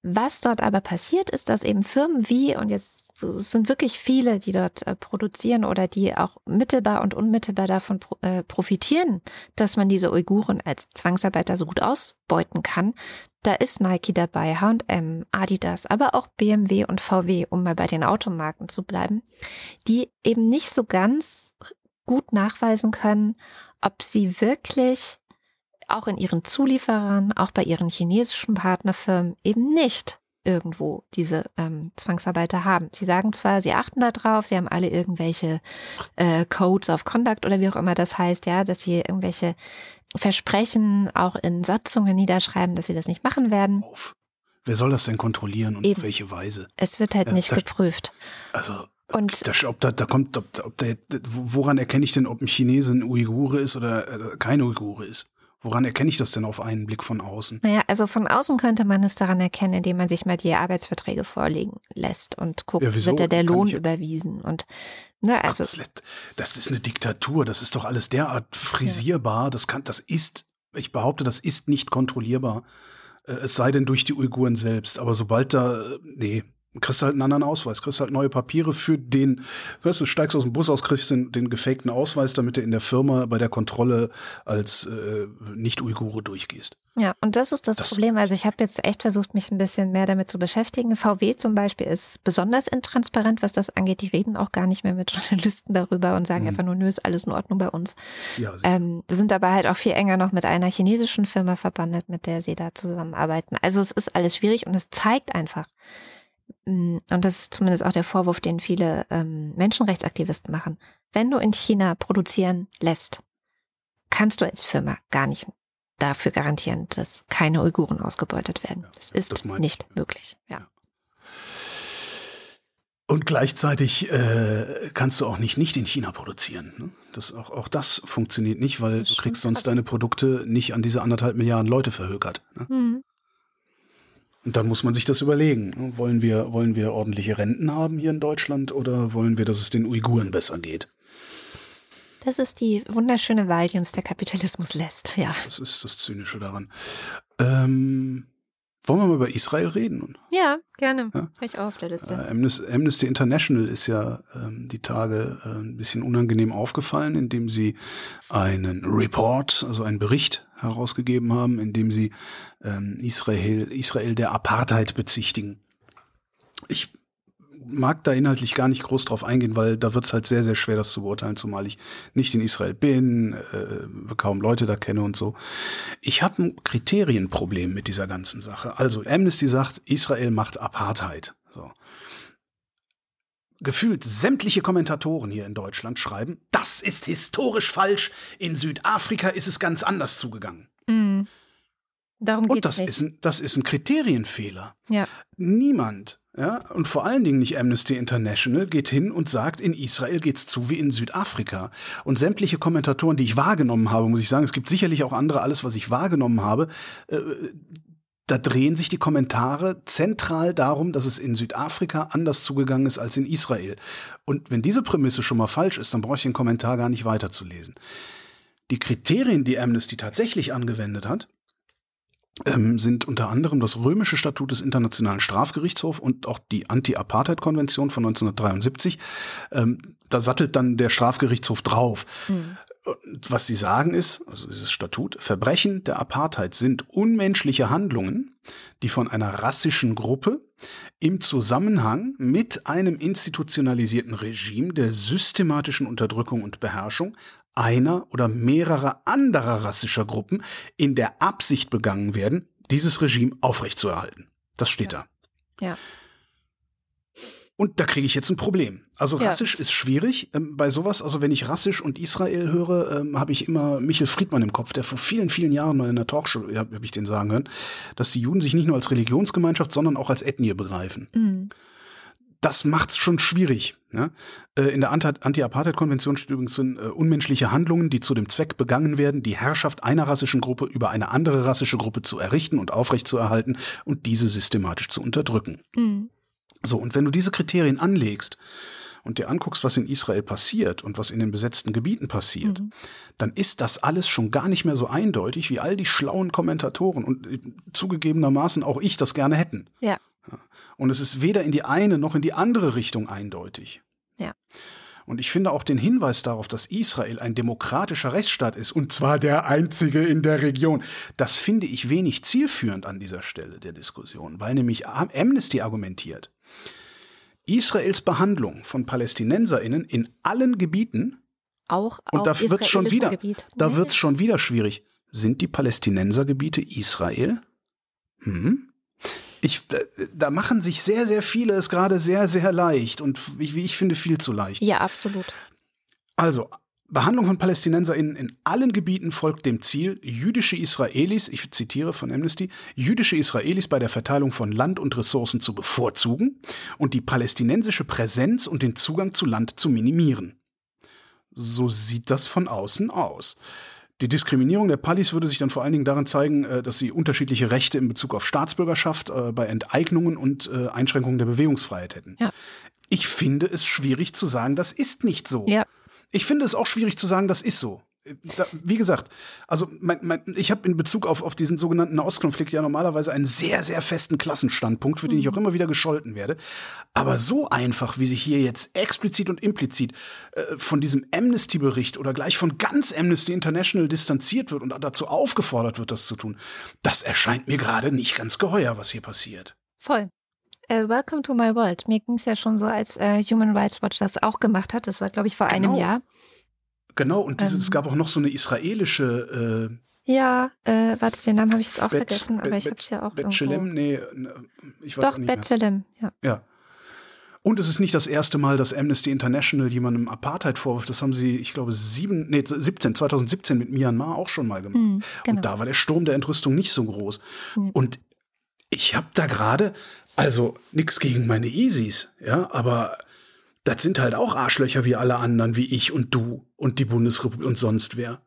Was dort aber passiert, ist, dass eben Firmen wie, und jetzt sind wirklich viele, die dort äh, produzieren oder die auch mittelbar und unmittelbar davon äh, profitieren, dass man diese Uiguren als Zwangsarbeiter so gut ausbeuten kann. Da ist Nike dabei, H&M, Adidas, aber auch BMW und VW, um mal bei den Automarken zu bleiben, die eben nicht so ganz gut nachweisen können, ob sie wirklich auch in ihren Zulieferern, auch bei ihren chinesischen Partnerfirmen eben nicht irgendwo diese ähm, Zwangsarbeiter haben. Sie sagen zwar, sie achten darauf, sie haben alle irgendwelche äh, Codes of Conduct oder wie auch immer das heißt, ja, dass sie irgendwelche Versprechen auch in Satzungen niederschreiben, dass sie das nicht machen werden. Auf. Wer soll das denn kontrollieren und Eben. auf welche Weise? Es wird halt ja, nicht da, geprüft. Also und da, ob da, da kommt, ob, ob da, woran erkenne ich denn, ob ein Chinese ein Uigure ist oder äh, kein Uigure ist? Woran erkenne ich das denn auf einen Blick von außen? Naja, also von außen könnte man es daran erkennen, indem man sich mal die Arbeitsverträge vorlegen lässt und guckt, ja, wird da der Lohn ich... überwiesen. Und ne, also Ach, das, das, ist eine Diktatur, das ist doch alles derart frisierbar, ja. das kann, das ist, ich behaupte, das ist nicht kontrollierbar. Äh, es sei denn durch die Uiguren selbst. Aber sobald da, nee, kriegst du halt einen anderen Ausweis, kriegst halt neue Papiere für den, weißt du, steigst aus dem Bus aus, kriegst den, den gefakten Ausweis, damit du in der Firma bei der Kontrolle als äh, Nicht-Uigure durchgehst. Ja, und das ist das, das Problem. Also ich habe jetzt echt versucht, mich ein bisschen mehr damit zu beschäftigen. VW zum Beispiel ist besonders intransparent, was das angeht. Die reden auch gar nicht mehr mit Journalisten darüber und sagen mhm. einfach nur, nö, ist alles in Ordnung bei uns. Ja, ähm, sind aber halt auch viel enger noch mit einer chinesischen Firma verbandelt, mit der sie da zusammenarbeiten. Also es ist alles schwierig und es zeigt einfach, und das ist zumindest auch der Vorwurf, den viele ähm, Menschenrechtsaktivisten machen. Wenn du in China produzieren lässt, kannst du als Firma gar nicht dafür garantieren, dass keine Uiguren ausgebeutet werden. Das ist das nicht ich. möglich. Ja. Und gleichzeitig äh, kannst du auch nicht nicht in China produzieren. Ne? Das, auch, auch das funktioniert nicht, weil du kriegst sonst krass. deine Produkte nicht an diese anderthalb Milliarden Leute verhökert. Ne? Mhm. Und dann muss man sich das überlegen. Ne? Wollen wir, wollen wir ordentliche Renten haben hier in Deutschland oder wollen wir, dass es den Uiguren besser geht? Das ist die wunderschöne Wahl, die uns der Kapitalismus lässt, ja. Das ist das Zynische daran. Ähm, wollen wir mal über Israel reden? Ja, gerne. Ja? Ich auf der Liste. Äh, Amnesty, Amnesty, International ist ja ähm, die Tage äh, ein bisschen unangenehm aufgefallen, indem sie einen Report, also einen Bericht herausgegeben haben, in dem sie ähm, Israel, Israel der Apartheid bezichtigen. Ich mag da inhaltlich gar nicht groß drauf eingehen, weil da wird es halt sehr, sehr schwer, das zu beurteilen, zumal ich nicht in Israel bin, äh, kaum Leute da kenne und so. Ich habe ein Kriterienproblem mit dieser ganzen Sache. Also Amnesty sagt, Israel macht Apartheid. So. Gefühlt sämtliche Kommentatoren hier in Deutschland schreiben, das ist historisch falsch. In Südafrika ist es ganz anders zugegangen. Darum und das nicht. ist ein, das ist ein Kriterienfehler. Ja. Niemand ja, und vor allen Dingen nicht Amnesty International geht hin und sagt, in Israel geht's zu wie in Südafrika. Und sämtliche Kommentatoren, die ich wahrgenommen habe, muss ich sagen, es gibt sicherlich auch andere, alles, was ich wahrgenommen habe, äh, da drehen sich die Kommentare zentral darum, dass es in Südafrika anders zugegangen ist als in Israel. Und wenn diese Prämisse schon mal falsch ist, dann brauche ich den Kommentar gar nicht weiterzulesen. Die Kriterien, die Amnesty tatsächlich angewendet hat, ähm, sind unter anderem das römische Statut des Internationalen Strafgerichtshofs und auch die Anti-Apartheid-Konvention von 1973. Ähm, da sattelt dann der Strafgerichtshof drauf. Mhm. Was sie sagen ist, also dieses Statut, Verbrechen der Apartheid sind unmenschliche Handlungen, die von einer rassischen Gruppe im Zusammenhang mit einem institutionalisierten Regime der systematischen Unterdrückung und Beherrschung einer oder mehrerer anderer rassischer Gruppen in der Absicht begangen werden, dieses Regime aufrechtzuerhalten. Das steht ja. da. Ja. Und da kriege ich jetzt ein Problem. Also rassisch ja. ist schwierig ähm, bei sowas. Also wenn ich rassisch und Israel höre, ähm, habe ich immer Michel Friedmann im Kopf, der vor vielen, vielen Jahren mal in der Talkshow, ja, habe ich den sagen hören, dass die Juden sich nicht nur als Religionsgemeinschaft, sondern auch als Ethnie begreifen. Mhm das macht's schon schwierig. Ja? Äh, in der Anti-Apartheid-Konvention steht übrigens sind, äh, unmenschliche Handlungen, die zu dem Zweck begangen werden, die Herrschaft einer rassischen Gruppe über eine andere rassische Gruppe zu errichten und aufrechtzuerhalten und diese systematisch zu unterdrücken. Mhm. So, und wenn du diese Kriterien anlegst und dir anguckst, was in Israel passiert und was in den besetzten Gebieten passiert, mhm. dann ist das alles schon gar nicht mehr so eindeutig, wie all die schlauen Kommentatoren und äh, zugegebenermaßen auch ich das gerne hätten. Ja. Und es ist weder in die eine noch in die andere Richtung eindeutig. Ja. Und ich finde auch den Hinweis darauf, dass Israel ein demokratischer Rechtsstaat ist, und zwar der einzige in der Region, das finde ich wenig zielführend an dieser Stelle der Diskussion, weil nämlich Amnesty argumentiert, Israels Behandlung von PalästinenserInnen in allen Gebieten auch und da wird's schon wieder, Gebiet. da wird's schon wieder schwierig. Sind die Palästinensergebiete Israel? Hm? Ich, da machen sich sehr, sehr viele es gerade sehr, sehr leicht und wie ich finde, viel zu leicht. Ja, absolut. Also, Behandlung von PalästinenserInnen in allen Gebieten folgt dem Ziel, jüdische Israelis, ich zitiere von Amnesty, jüdische Israelis bei der Verteilung von Land und Ressourcen zu bevorzugen und die palästinensische Präsenz und den Zugang zu Land zu minimieren. So sieht das von außen aus. Die Diskriminierung der Pallis würde sich dann vor allen Dingen darin zeigen, äh, dass sie unterschiedliche Rechte in Bezug auf Staatsbürgerschaft, äh, bei Enteignungen und äh, Einschränkungen der Bewegungsfreiheit hätten. Ja. Ich finde es schwierig zu sagen, das ist nicht so. Ja. Ich finde es auch schwierig zu sagen, das ist so. Da, wie gesagt, also mein, mein, ich habe in Bezug auf, auf diesen sogenannten Nahostkonflikt ja normalerweise einen sehr, sehr festen Klassenstandpunkt, für den ich auch mhm. immer wieder gescholten werde. Aber so einfach, wie sich hier jetzt explizit und implizit äh, von diesem Amnesty-Bericht oder gleich von ganz Amnesty International distanziert wird und dazu aufgefordert wird, das zu tun, das erscheint mir gerade nicht ganz geheuer, was hier passiert. Voll. Uh, welcome to my world. Mir ging es ja schon so, als uh, Human Rights Watch das auch gemacht hat. Das war, glaube ich, vor genau. einem Jahr. Genau, und diese, ähm, es gab auch noch so eine israelische. Äh, ja, äh, warte, den Namen habe ich jetzt auch Bet, vergessen, aber Bet, ich habe es ja auch. Betzelem? Nee, ich weiß Doch, nicht Betzelem, ja. Ja. Und es ist nicht das erste Mal, dass Amnesty International jemandem Apartheid vorwirft. Das haben sie, ich glaube, sieben, nee, 17, 2017 mit Myanmar auch schon mal gemacht. Mm, genau. Und da war der Sturm der Entrüstung nicht so groß. Mm. Und ich habe da gerade, also nichts gegen meine Easys, ja, aber das sind halt auch Arschlöcher wie alle anderen, wie ich und du und die Bundesrepublik und sonst wer.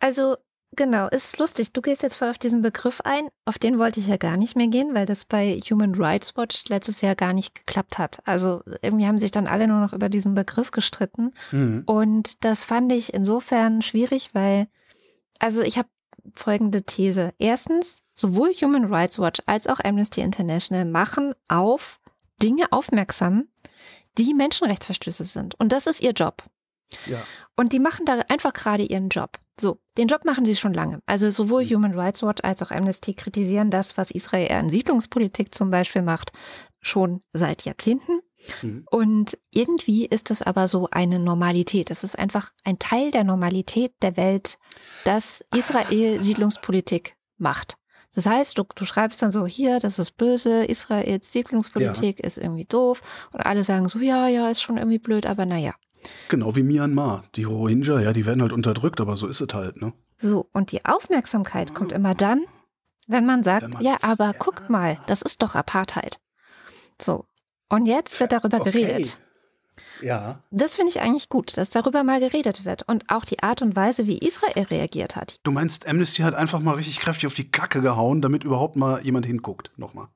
Also, genau, ist lustig. Du gehst jetzt voll auf diesen Begriff ein. Auf den wollte ich ja gar nicht mehr gehen, weil das bei Human Rights Watch letztes Jahr gar nicht geklappt hat. Also, irgendwie haben sich dann alle nur noch über diesen Begriff gestritten. Mhm. Und das fand ich insofern schwierig, weil, also, ich habe folgende These. Erstens, sowohl Human Rights Watch als auch Amnesty International machen auf Dinge aufmerksam, die Menschenrechtsverstöße sind. Und das ist ihr Job. Ja. Und die machen da einfach gerade ihren Job. So, den Job machen sie schon lange. Also sowohl mhm. Human Rights Watch als auch Amnesty kritisieren das, was Israel an Siedlungspolitik zum Beispiel macht, schon seit Jahrzehnten. Mhm. Und irgendwie ist das aber so eine Normalität. Es ist einfach ein Teil der Normalität der Welt, dass Israel Siedlungspolitik macht. Das heißt, du, du schreibst dann so, hier, das ist böse, Israels Siedlungspolitik ja. ist irgendwie doof. Und alle sagen so, ja, ja, ist schon irgendwie blöd, aber naja. Genau wie Myanmar. Die Rohingya, ja, die werden halt unterdrückt, aber so ist es halt, ne? So, und die Aufmerksamkeit kommt immer dann, wenn man sagt, wenn ja, aber guckt mal, das ist doch Apartheid. So. Und jetzt wird darüber okay. geredet. Ja. Das finde ich eigentlich gut, dass darüber mal geredet wird und auch die Art und Weise, wie Israel reagiert hat. Du meinst, Amnesty hat einfach mal richtig kräftig auf die Kacke gehauen, damit überhaupt mal jemand hinguckt, nochmal.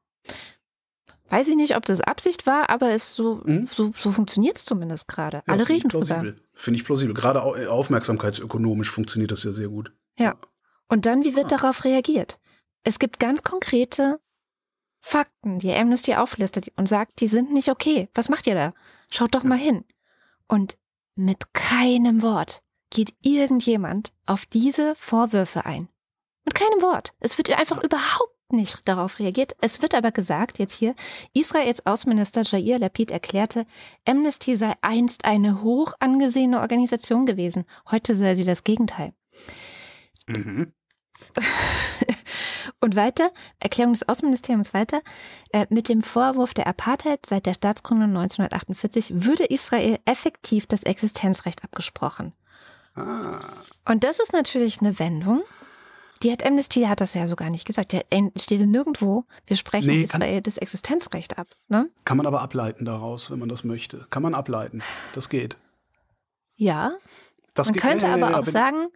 Weiß ich nicht, ob das Absicht war, aber es so, hm? so, so funktioniert es zumindest gerade. Ja, Alle reden drüber. Finde ich plausibel. Gerade aufmerksamkeitsökonomisch funktioniert das ja sehr gut. Ja. Und dann, wie wird ah. darauf reagiert? Es gibt ganz konkrete Fakten, die Amnesty auflistet und sagt, die sind nicht okay. Was macht ihr da? Schaut doch mal hin. Und mit keinem Wort geht irgendjemand auf diese Vorwürfe ein. Mit keinem Wort. Es wird einfach überhaupt nicht darauf reagiert. Es wird aber gesagt, jetzt hier, Israels Außenminister Jair Lapid erklärte, Amnesty sei einst eine hoch angesehene Organisation gewesen. Heute sei sie das Gegenteil. Mhm. Und weiter, Erklärung des Außenministeriums weiter, äh, mit dem Vorwurf der Apartheid seit der Staatsgründung 1948 würde Israel effektiv das Existenzrecht abgesprochen. Ah. Und das ist natürlich eine Wendung. Die hat Amnesty hat das ja so gar nicht gesagt. Der steht nirgendwo, wir sprechen nee, Israel das Existenzrecht ab. Ne? Kann man aber ableiten daraus, wenn man das möchte. Kann man ableiten. Das geht. Ja. Das man geht, könnte ja, ja, aber auch sagen,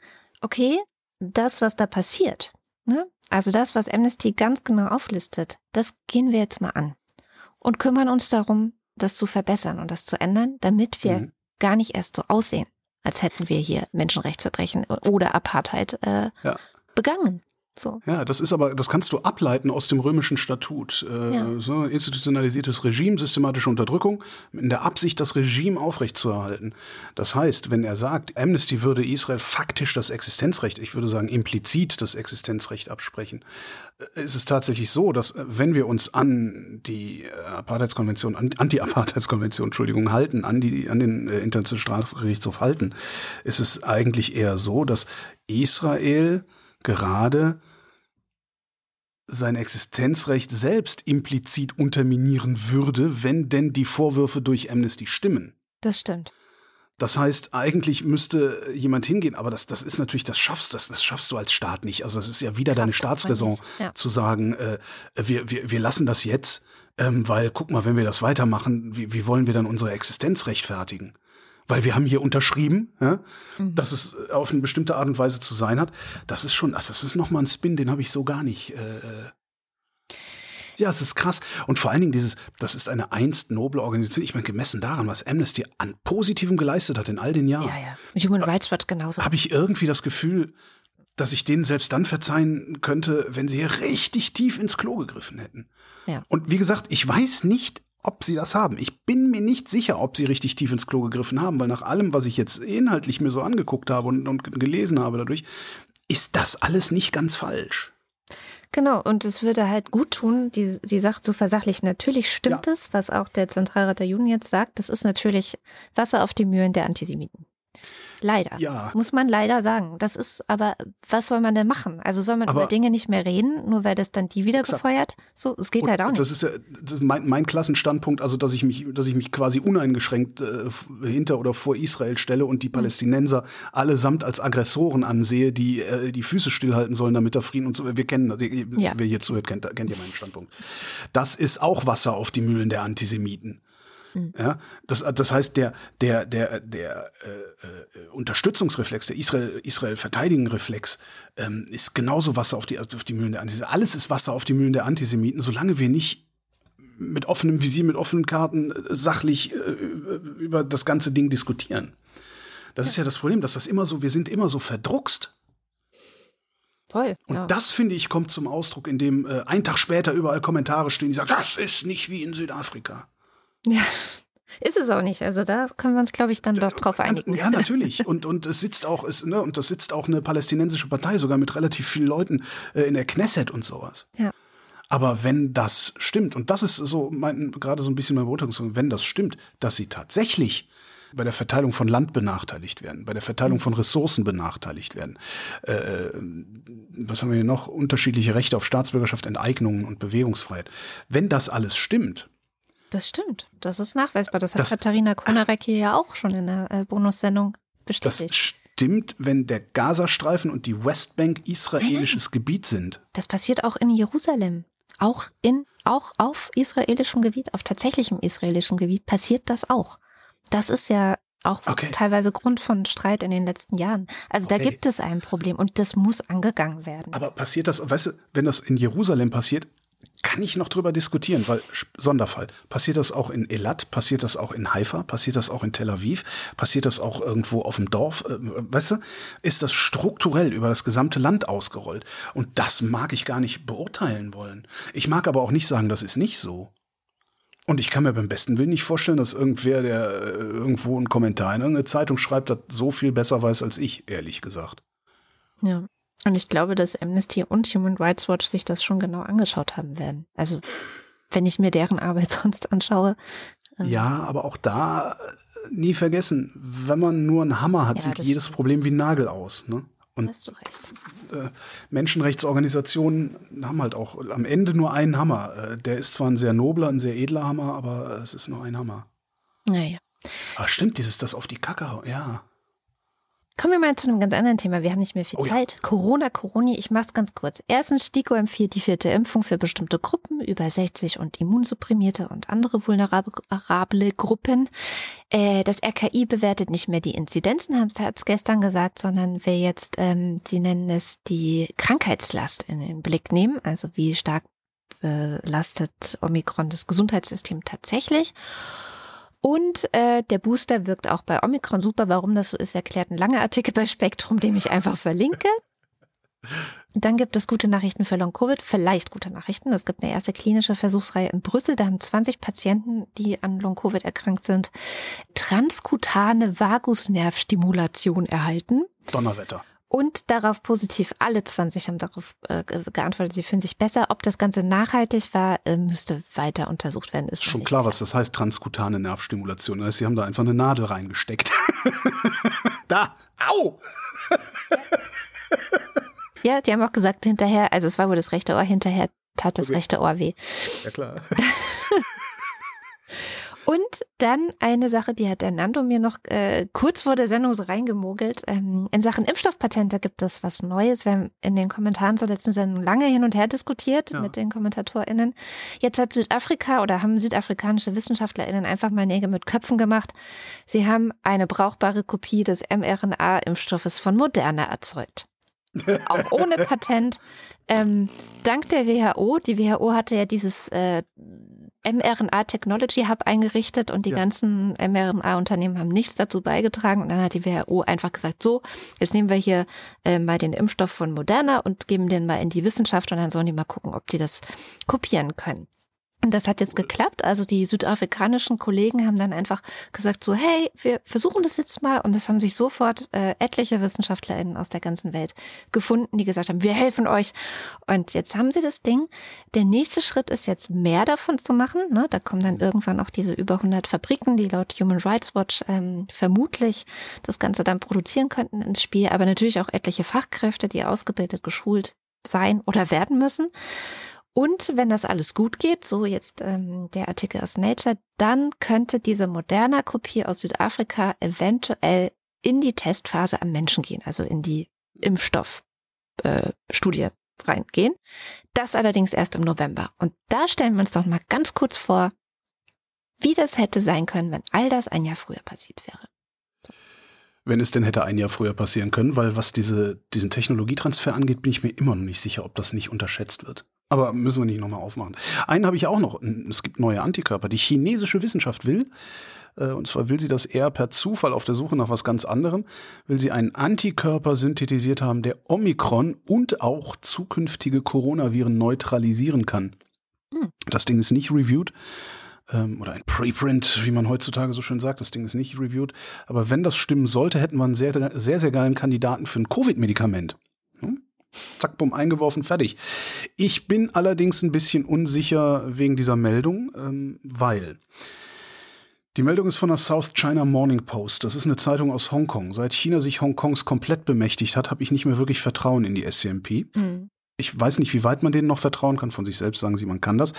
okay, das, was da passiert, ne? also das, was Amnesty ganz genau auflistet, das gehen wir jetzt mal an und kümmern uns darum, das zu verbessern und das zu ändern, damit wir mhm. gar nicht erst so aussehen, als hätten wir hier Menschenrechtsverbrechen oder Apartheid äh, ja. Begangen. So. Ja, das ist aber, das kannst du ableiten aus dem römischen Statut. Äh, ja. so institutionalisiertes Regime, systematische Unterdrückung, in der Absicht, das Regime aufrechtzuerhalten. Das heißt, wenn er sagt, Amnesty würde Israel faktisch das Existenzrecht, ich würde sagen implizit das Existenzrecht absprechen, äh, ist es tatsächlich so, dass äh, wenn wir uns an die äh, Apartheidskonvention, an, Anti-Apartheidskonvention, Entschuldigung, halten, an die, an den äh, Internationalen Strafgerichtshof halten, ist es eigentlich eher so, dass Israel gerade sein Existenzrecht selbst implizit unterminieren würde, wenn denn die Vorwürfe durch Amnesty stimmen. Das stimmt. Das heißt, eigentlich müsste jemand hingehen, aber das, das ist natürlich, das schaffst, das, das schaffst du als Staat nicht. Also das ist ja wieder deine Staatsräson, ja. zu sagen, äh, wir, wir, wir lassen das jetzt, ähm, weil guck mal, wenn wir das weitermachen, wie, wie wollen wir dann unsere Existenz rechtfertigen? Weil wir haben hier unterschrieben, ja, mhm. dass es auf eine bestimmte Art und Weise zu sein hat. Das ist schon, also das ist nochmal ein Spin, den habe ich so gar nicht. Äh, Ja, es ist krass. Und vor allen Dingen dieses, das ist eine einst noble Organisation. Ich meine, gemessen daran, was Amnesty an Positivem geleistet hat in all den Jahren. Ja, ja. Human Rights Watch genauso. Habe ich irgendwie das Gefühl, dass ich denen selbst dann verzeihen könnte, wenn sie hier richtig tief ins Klo gegriffen hätten. Ja. Und wie gesagt, ich weiß nicht, ob sie das haben. Ich bin mir nicht sicher, ob sie richtig tief ins Klo gegriffen haben, weil nach allem, was ich jetzt inhaltlich mir so angeguckt habe und, und gelesen habe dadurch, ist das alles nicht ganz falsch. Genau, und es würde halt gut tun, die, die Sache zu versachlichen. Natürlich stimmt Ja. es, was auch der Zentralrat der Juden jetzt sagt. Das ist natürlich Wasser auf die Mühlen der Antisemiten. Leider. Ja. Muss man leider sagen. Das ist, aber was soll man denn machen? Also soll man Aber- über Dinge nicht mehr reden, nur weil das dann die wieder Exakt. befeuert? So, es geht halt auch nicht. Das ist ja das ist mein, mein Klassenstandpunkt, also dass ich mich, dass ich mich quasi uneingeschränkt äh, hinter oder vor Israel stelle und die Mhm. Palästinenser allesamt als Aggressoren ansehe, die äh, die Füße stillhalten sollen, damit der Frieden und so. Wir kennen, das. Ja. wer hier zuhört, kennt, kennt ja meinen Standpunkt. Das ist auch Wasser auf die Mühlen der Antisemiten. Mhm. Ja, das, das heißt, der, der, der, der äh, äh, Unterstützungsreflex, der Israel, Israel verteidigen Reflex, ähm, ist genauso Wasser auf die, auf die Mühlen der Antisemiten. Alles ist Wasser auf die Mühlen der Antisemiten, solange wir nicht mit offenem Visier, mit offenen Karten äh, sachlich äh, über das ganze Ding diskutieren. Das ist ja das Problem, dass das immer so, wir sind immer so verdruckst. Voll. Und ja. das, finde ich, kommt zum Ausdruck, indem äh, ein Tag später überall Kommentare stehen, die sagen, das ist nicht wie in Südafrika. Ja. Ist es auch nicht. Also da können wir uns, glaube ich, dann doch drauf einigen. Ja, natürlich. Und, und es sitzt auch, es, ne, und das sitzt auch eine palästinensische Partei, sogar mit relativ vielen Leuten äh, in der Knesset und sowas. Ja. Aber wenn das stimmt, und das ist so mein, gerade so ein bisschen mein Beurteilung, wenn das stimmt, dass sie tatsächlich bei der Verteilung von Land benachteiligt werden, bei der Verteilung von Ressourcen benachteiligt werden. Äh, was haben wir hier noch? Unterschiedliche Rechte auf Staatsbürgerschaft, Enteignungen und Bewegungsfreiheit. Wenn das alles stimmt, Das stimmt. Das ist nachweisbar. Das hat Das- Katharina Konarek hier ja auch schon in der äh, Bonussendung das bestätigt. stimmt, wenn der Gazastreifen und die Westbank israelisches Gebiet sind. Das passiert auch in Jerusalem. Auch in, auch auf israelischem Gebiet, auf tatsächlichem israelischem Gebiet passiert das auch. Das ist ja auch Okay. teilweise Grund von Streit in den letzten Jahren. Also da Okay. gibt es ein Problem und das muss angegangen werden. Aber passiert das, weißt du, wenn das in Jerusalem passiert, kann ich noch drüber diskutieren, weil Sonderfall. Passiert das auch in Elat? Passiert das auch in Haifa? Passiert das auch in Tel Aviv? Passiert das auch irgendwo auf dem Dorf? Äh, Weißt du, ist das strukturell über das gesamte Land ausgerollt? Und das mag ich gar nicht beurteilen wollen. Ich mag aber auch nicht sagen, das ist nicht so. Und ich kann mir beim besten Willen nicht vorstellen, dass irgendwer, der äh, irgendwo einen Kommentar in irgendeine Zeitung schreibt, das so viel besser weiß als ich, ehrlich gesagt. Ja. Und ich glaube, dass Amnesty und Human Rights Watch sich das schon genau angeschaut haben werden. Also, wenn ich mir deren Arbeit sonst anschaue. ähm, Ja, aber auch da äh, nie vergessen, wenn man nur einen Hammer hat, Ja, sieht jedes stimmt. Problem wie ein Nagel aus. Ne? Und Hast du recht. Menschenrechtsorganisationen haben halt auch am Ende nur einen Hammer. Äh, Der ist zwar ein sehr nobler, ein sehr edler Hammer, aber es ist nur ein Hammer. Naja. Ah, stimmt, dieses das auf die Kacke, hauen, ja. Kommen wir mal zu einem ganz anderen Thema. Wir haben nicht mehr viel Oh ja. Zeit. Corona, Coroni, ich mach's ganz kurz. Erstens, STIKO empfiehlt die vierte Impfung für bestimmte Gruppen, über 60 und Immunsupprimierte und andere vulnerable Gruppen. Äh, das RKI bewertet nicht mehr die Inzidenzen, hat es gestern gesagt, sondern will jetzt, ähm, sie nennen es die Krankheitslast in den Blick nehmen. Also wie stark belastet Omikron das Gesundheitssystem tatsächlich. Und äh, der Booster wirkt auch bei Omikron super. Warum das so ist, erklärt ein langer Artikel bei Spektrum, den ich einfach verlinke. Dann gibt es gute Nachrichten für Long-Covid, vielleicht gute Nachrichten. Es gibt eine erste klinische Versuchsreihe in Brüssel. Da haben 20 Patienten, die an Long-Covid erkrankt sind, transkutane Vagusnervstimulation erhalten. Donnerwetter. Und darauf positiv, alle 20 haben darauf äh, ge- geantwortet, sie fühlen sich besser. Ob das Ganze nachhaltig war, äh, müsste weiter untersucht werden. Ist Schon nicht klar, was das heißt, transkutane Nervstimulation. Das heißt, sie haben da einfach eine Nadel reingesteckt. da, au! Ja, die haben auch gesagt hinterher, also es war wohl das rechte Ohr, hinterher tat das Okay. rechte Ohr weh. Ja, klar. Und dann eine Sache, die hat der Nando mir noch äh, kurz vor der Sendung so reingemogelt. Ähm, in Sachen Impfstoffpatente gibt es was Neues. Wir haben in den Kommentaren zur letzten Sendung lange hin und her diskutiert Ja. mit den KommentatorInnen. Jetzt hat Südafrika oder haben südafrikanische WissenschaftlerInnen einfach mal Nägel mit Köpfen gemacht. Sie haben eine brauchbare Kopie des mRNA-Impfstoffes von Moderna erzeugt. auch ohne Patent. Ähm, dank der WHO, die WHO hatte ja dieses äh, mRNA Technology Hub eingerichtet und die ja. ganzen mRNA-Unternehmen haben nichts dazu beigetragen. Und dann hat die WHO einfach gesagt, so, jetzt nehmen wir hier äh, mal den Impfstoff von Moderna und geben den mal in die Wissenschaft und dann sollen die mal gucken, ob die das kopieren können. Und das hat jetzt geklappt. Also die südafrikanischen Kollegen haben dann einfach gesagt so, hey, wir versuchen das jetzt mal. Und es haben sich sofort äh, etliche WissenschaftlerInnen aus der ganzen Welt gefunden, die gesagt haben, wir helfen euch. Und jetzt haben sie das Ding. Der nächste Schritt ist jetzt mehr davon zu machen. Ne? Da kommen dann irgendwann auch diese über 100 Fabriken, die laut Human Rights Watch ähm, vermutlich das Ganze dann produzieren könnten ins Spiel. Aber natürlich auch etliche Fachkräfte, die ausgebildet, geschult sein oder werden müssen. Und wenn das alles gut geht, so jetzt ähm, der Artikel aus Nature, dann könnte diese Moderna-Kopie aus Südafrika eventuell in die Testphase am Menschen gehen, also in die Impfstoffstudie äh, reingehen. Das allerdings erst im November. Und da stellen wir uns doch mal ganz kurz vor, wie das hätte sein können, wenn all das ein Jahr früher passiert wäre. Wenn es denn hätte ein Jahr früher passieren können, weil was diese, diesen Technologietransfer angeht, bin ich mir immer noch nicht sicher, ob das nicht unterschätzt wird. Aber müssen wir nicht nochmal aufmachen. Einen habe ich auch noch. Es gibt neue Antikörper. Die chinesische Wissenschaft will, äh, und zwar will sie das eher per Zufall auf der Suche nach was ganz anderem, will sie einen Antikörper synthetisiert haben, der Omikron und auch zukünftige Coronaviren neutralisieren kann. Hm. Das Ding ist nicht reviewed ähm, oder ein Preprint, wie man heutzutage so schön sagt. Das Ding ist nicht reviewed. Aber wenn das stimmen sollte, hätten wir einen sehr, sehr, sehr geilen Kandidaten für ein Covid-Medikament. Zack, bumm, eingeworfen, fertig. Ich bin allerdings ein bisschen unsicher wegen dieser Meldung, ähm, weil die Meldung ist von der South China Morning Post. Das ist eine Zeitung aus Hongkong. Seit China sich Hongkongs komplett bemächtigt hat, habe ich nicht mehr wirklich Vertrauen in die SCMP. Mhm. Ich weiß nicht, wie weit man denen noch vertrauen kann. Von sich selbst sagen sie, man kann das.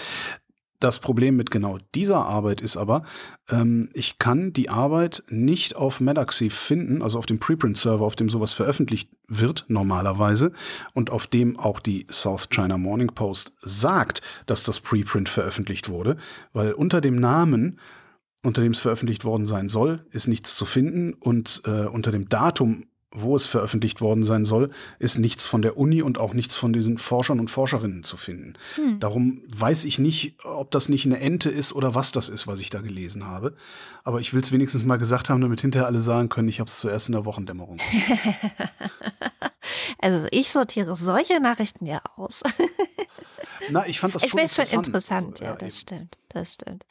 Das Problem mit genau dieser Arbeit ist aber, ähm, ich kann die Arbeit nicht auf Medaxi finden, also auf dem Preprint-Server, auf dem sowas veröffentlicht wird normalerweise und auf dem auch die South China Morning Post sagt, dass das Preprint veröffentlicht wurde, weil unter dem Namen unter dem es veröffentlicht worden sein soll, ist nichts zu finden und äh, unter dem Datum wo es veröffentlicht worden sein soll, ist nichts von der Uni und auch nichts von diesen Forschern und Forscherinnen zu finden. Hm. Darum weiß ich nicht, ob das nicht eine Ente ist oder was das ist, was ich da gelesen habe. Aber ich will es wenigstens mal gesagt haben, damit hinterher alle sagen können, ich habe es zuerst in der Wochendämmerung. also ich sortiere solche Nachrichten ja aus. Na, ich fand das ich schon interessant. schon interessant, ja, ja das eben. stimmt, das stimmt.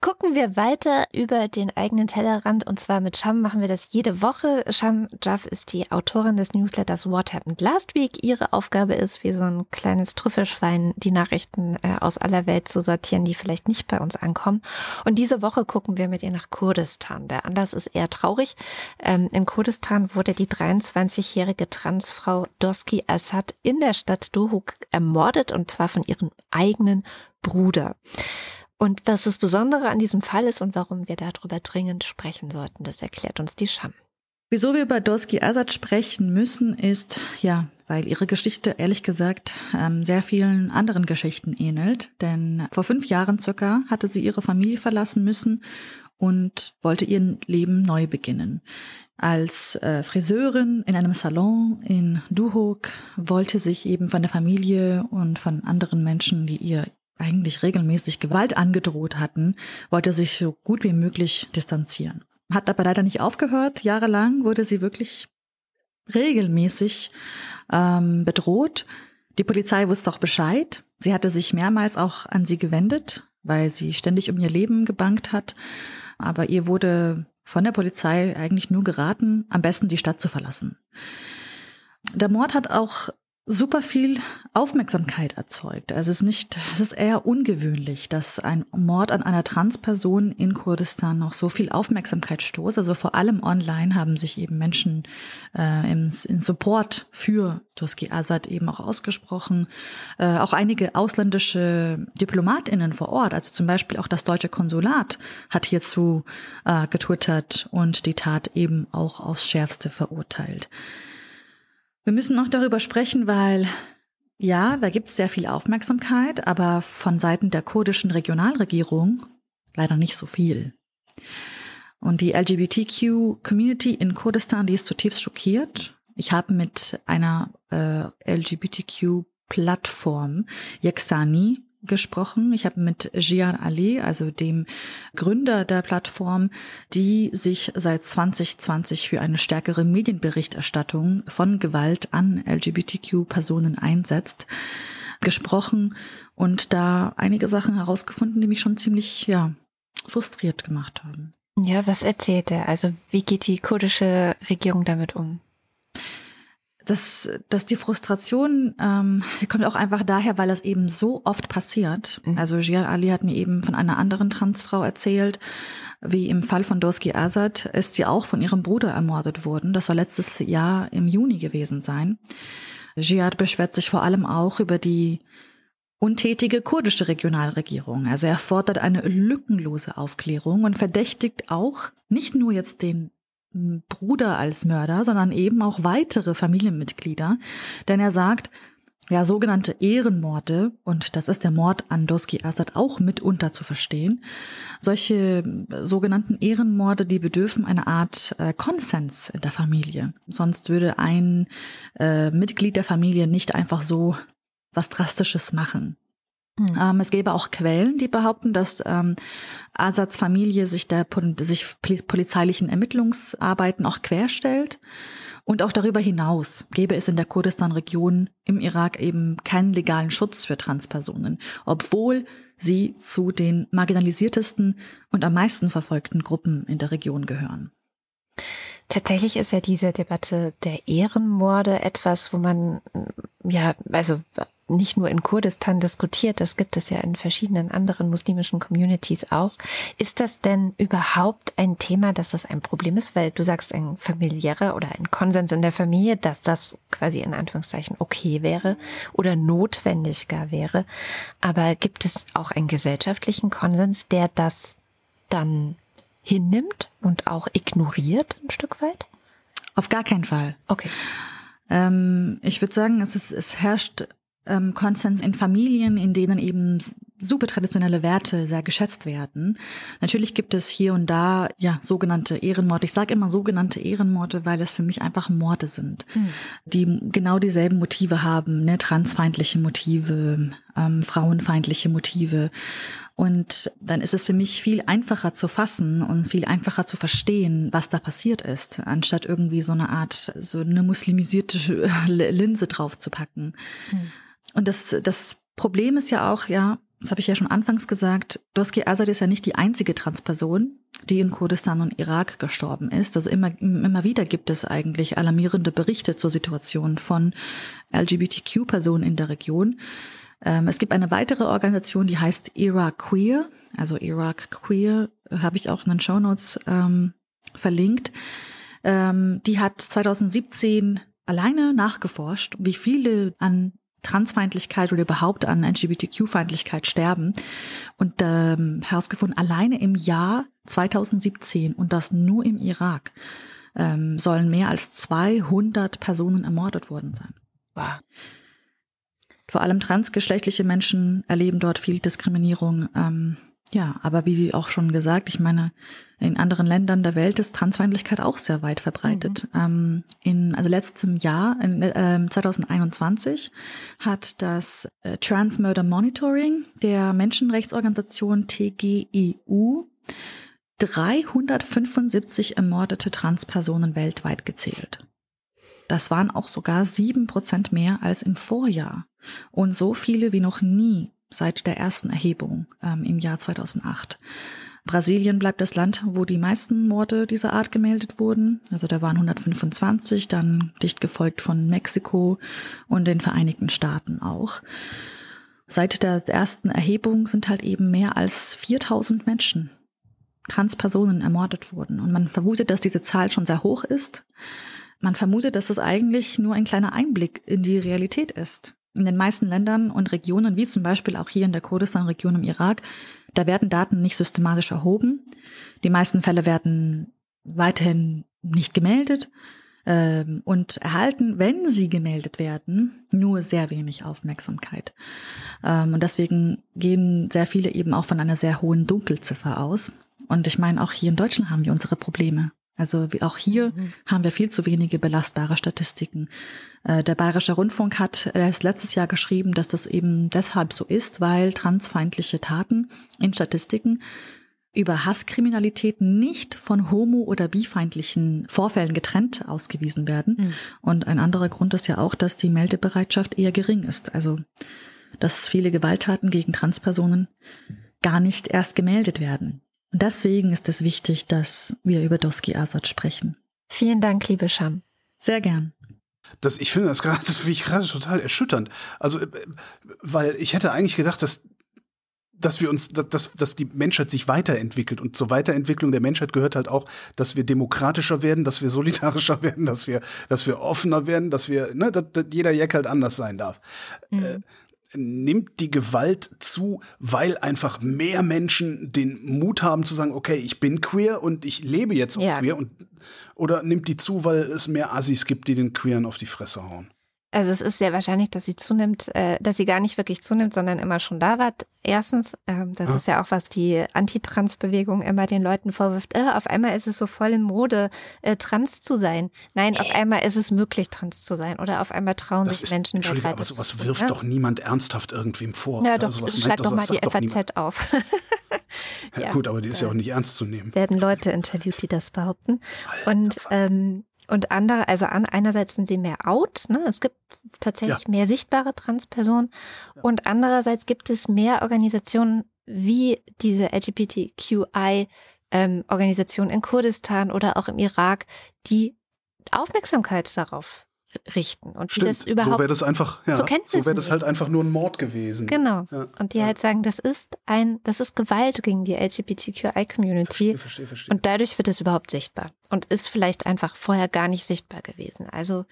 Gucken wir weiter über den eigenen Tellerrand und zwar mit Sham machen wir das jede Woche. Sham Jaff ist die Autorin des Newsletters What Happened Last Week. Ihre Aufgabe ist, wie so ein kleines Trüffelschwein die Nachrichten äh, aus aller Welt zu sortieren, die vielleicht nicht bei uns ankommen. Und diese Woche gucken wir mit ihr nach Kurdistan. Der Anlass ist eher traurig. Ähm, in Kurdistan wurde die 23-jährige Transfrau Doski Assad in der Stadt Dohuk ermordet und zwar von ihrem eigenen Bruder. Und was das Besondere an diesem Fall ist und warum wir darüber dringend sprechen sollten, das erklärt uns die Scham. Wieso wir über Doski Azad sprechen müssen, ist, ja, weil ihre Geschichte ehrlich gesagt ähm, sehr vielen anderen Geschichten ähnelt. Denn vor fünf Jahren circa hatte sie ihre Familie verlassen müssen und wollte ihr Leben neu beginnen. Als äh, Friseurin in einem Salon in Duhok wollte sich eben von der Familie und von anderen Menschen, die ihr eigentlich regelmäßig Gewalt angedroht hatten, wollte sich so gut wie möglich distanzieren. Hat aber leider nicht aufgehört. Jahrelang wurde sie wirklich regelmäßig ähm, bedroht. Die Polizei wusste auch Bescheid. Sie hatte sich mehrmals auch an sie gewendet, weil sie ständig um ihr Leben gebankt hat. Aber ihr wurde von der Polizei eigentlich nur geraten, am besten die Stadt zu verlassen. Der Mord hat auch super viel Aufmerksamkeit erzeugt. Also es ist nicht, es ist eher ungewöhnlich, dass ein Mord an einer Transperson in Kurdistan noch so viel Aufmerksamkeit stoßt. Also vor allem online haben sich eben Menschen äh, im, in Support für Turski Azad eben auch ausgesprochen. Äh, auch einige ausländische Diplomatinnen vor Ort, also zum Beispiel auch das deutsche Konsulat, hat hierzu äh, getwittert und die Tat eben auch aufs Schärfste verurteilt. Wir müssen noch darüber sprechen, weil ja, da gibt es sehr viel Aufmerksamkeit, aber von Seiten der kurdischen Regionalregierung leider nicht so viel. Und die LGBTQ-Community in Kurdistan, die ist zutiefst schockiert. Ich habe mit einer äh, LGBTQ-Plattform Yexani gesprochen. Ich habe mit Jian Ali, also dem Gründer der Plattform, die sich seit 2020 für eine stärkere Medienberichterstattung von Gewalt an LGBTQ-Personen einsetzt, gesprochen und da einige Sachen herausgefunden, die mich schon ziemlich, ja, frustriert gemacht haben. Ja, was erzählt er? Also wie geht die kurdische Regierung damit um? Dass, dass die Frustration ähm, kommt auch einfach daher, weil das eben so oft passiert. Mhm. Also Jian Ali hat mir eben von einer anderen Transfrau erzählt, wie im Fall von Doski Azad ist sie auch von ihrem Bruder ermordet worden. Das soll letztes Jahr im Juni gewesen sein. Jihad beschwert sich vor allem auch über die untätige kurdische Regionalregierung. Also er fordert eine lückenlose Aufklärung und verdächtigt auch nicht nur jetzt den Bruder als Mörder, sondern eben auch weitere Familienmitglieder. Denn er sagt, ja, sogenannte Ehrenmorde, und das ist der Mord an Doski Assad auch mitunter zu verstehen, solche sogenannten Ehrenmorde, die bedürfen einer Art äh, Konsens in der Familie. Sonst würde ein äh, Mitglied der Familie nicht einfach so was Drastisches machen. Mhm. Ähm, es gäbe auch Quellen, die behaupten, dass ähm, Asads Familie sich der sich polizeilichen Ermittlungsarbeiten auch querstellt. Und auch darüber hinaus gäbe es in der Kurdistan-Region im Irak eben keinen legalen Schutz für Transpersonen, obwohl sie zu den marginalisiertesten und am meisten verfolgten Gruppen in der Region gehören. Tatsächlich ist ja diese Debatte der Ehrenmorde etwas, wo man ja, also nicht nur in Kurdistan diskutiert, das gibt es ja in verschiedenen anderen muslimischen Communities auch. Ist das denn überhaupt ein Thema, dass das ein Problem ist? Weil du sagst, ein familiärer oder ein Konsens in der Familie, dass das quasi in Anführungszeichen okay wäre oder notwendig gar wäre. Aber gibt es auch einen gesellschaftlichen Konsens, der das dann hinnimmt und auch ignoriert ein Stück weit? Auf gar keinen Fall. Okay. Ähm, ich würde sagen, es, ist, es herrscht ähm, Konsens in Familien, in denen eben super traditionelle Werte sehr geschätzt werden. Natürlich gibt es hier und da ja sogenannte Ehrenmorde. Ich sage immer sogenannte Ehrenmorde, weil es für mich einfach Morde sind, mhm. die genau dieselben Motive haben, ne? transfeindliche Motive, ähm, frauenfeindliche Motive. Und dann ist es für mich viel einfacher zu fassen und viel einfacher zu verstehen, was da passiert ist, anstatt irgendwie so eine Art, so eine muslimisierte Linse drauf zu packen. Mhm. Und das, das Problem ist ja auch, ja, das habe ich ja schon anfangs gesagt, Doski Azad ist ja nicht die einzige Transperson, die in Kurdistan und Irak gestorben ist. Also immer, immer wieder gibt es eigentlich alarmierende Berichte zur Situation von LGBTQ-Personen in der Region. Ähm, es gibt eine weitere Organisation, die heißt Iraq Queer. Also Iraq Queer habe ich auch in den Show Notes ähm, verlinkt. Ähm, die hat 2017 alleine nachgeforscht, wie viele an Transfeindlichkeit oder überhaupt an LGBTQ-Feindlichkeit sterben. Und ähm, herausgefunden, alleine im Jahr 2017 und das nur im Irak ähm, sollen mehr als 200 Personen ermordet worden sein. Wow. Vor allem transgeschlechtliche Menschen erleben dort viel Diskriminierung. Ähm, ja, aber wie auch schon gesagt, ich meine, in anderen Ländern der Welt ist Transfeindlichkeit auch sehr weit verbreitet. Mhm. Ähm, in also letztem Jahr, in, äh, 2021, hat das äh, Trans Murder Monitoring der Menschenrechtsorganisation TGEU 375 ermordete Transpersonen weltweit gezählt. Das waren auch sogar sieben Prozent mehr als im Vorjahr und so viele wie noch nie seit der ersten Erhebung ähm, im Jahr 2008. Brasilien bleibt das Land, wo die meisten Morde dieser Art gemeldet wurden. Also da waren 125, dann dicht gefolgt von Mexiko und den Vereinigten Staaten auch. Seit der ersten Erhebung sind halt eben mehr als 4000 Menschen, Transpersonen ermordet worden. Und man vermutet, dass diese Zahl schon sehr hoch ist. Man vermutet, dass das eigentlich nur ein kleiner Einblick in die Realität ist. In den meisten Ländern und Regionen, wie zum Beispiel auch hier in der Kurdistan-Region im Irak, da werden Daten nicht systematisch erhoben. Die meisten Fälle werden weiterhin nicht gemeldet ähm, und erhalten, wenn sie gemeldet werden, nur sehr wenig Aufmerksamkeit. Ähm, und deswegen gehen sehr viele eben auch von einer sehr hohen Dunkelziffer aus. Und ich meine, auch hier in Deutschland haben wir unsere Probleme. Also wie auch hier mhm. haben wir viel zu wenige belastbare Statistiken. Äh, der Bayerische Rundfunk hat erst letztes Jahr geschrieben, dass das eben deshalb so ist, weil transfeindliche Taten in Statistiken über Hasskriminalität nicht von homo- oder bifeindlichen Vorfällen getrennt ausgewiesen werden. Mhm. Und ein anderer Grund ist ja auch, dass die Meldebereitschaft eher gering ist. Also, dass viele Gewalttaten gegen Transpersonen gar nicht erst gemeldet werden. Und deswegen ist es wichtig, dass wir über Doski Asad sprechen. Vielen Dank, liebe Scham. Sehr gern. Das, ich finde das gerade, das finde ich gerade total erschütternd. Also, äh, weil ich hätte eigentlich gedacht, dass dass wir uns, dass, dass die Menschheit sich weiterentwickelt. Und zur Weiterentwicklung der Menschheit gehört halt auch, dass wir demokratischer werden, dass wir solidarischer werden, dass wir, dass wir offener werden, dass wir, ne, dass, dass jeder Jack halt anders sein darf. Mhm. Nimmt die Gewalt zu, weil einfach mehr Menschen den Mut haben zu sagen, okay, ich bin queer und ich lebe jetzt auch ja. queer und oder nimmt die zu, weil es mehr Assis gibt, die den Queeren auf die Fresse hauen? Also es ist sehr wahrscheinlich, dass sie zunimmt, äh, dass sie gar nicht wirklich zunimmt, sondern immer schon da war. Erstens, äh, das ja. ist ja auch, was die Antitrans-Bewegung immer den Leuten vorwirft. Äh, auf einmal ist es so voll in Mode, äh, trans zu sein. Nein, auf einmal ist es möglich, trans zu sein. Oder auf einmal trauen das sich ist, Menschen Entschuldigung, aber sowas wirft ja? doch niemand ernsthaft irgendwem vor. Ja, doch, also schlag doch mal die FAZ auf. ja, gut, aber die ist ja auch nicht ernst zu nehmen. Werden Leute interviewt, die das behaupten. Alter, Und ähm, und andere, also an, einerseits sind sie mehr out, ne? es gibt tatsächlich ja. mehr sichtbare Transpersonen ja. und andererseits gibt es mehr Organisationen wie diese LGBTQI-Organisation ähm, in Kurdistan oder auch im Irak, die Aufmerksamkeit darauf richten und Stimmt. die das überhaupt so wäre das einfach ja, so wäre das halt einfach nur ein Mord gewesen. Genau. Ja, und die ja. halt sagen, das ist ein das ist Gewalt gegen die LGBTQI Community verstehe, verstehe, verstehe. und dadurch wird es überhaupt sichtbar und ist vielleicht einfach vorher gar nicht sichtbar gewesen. Also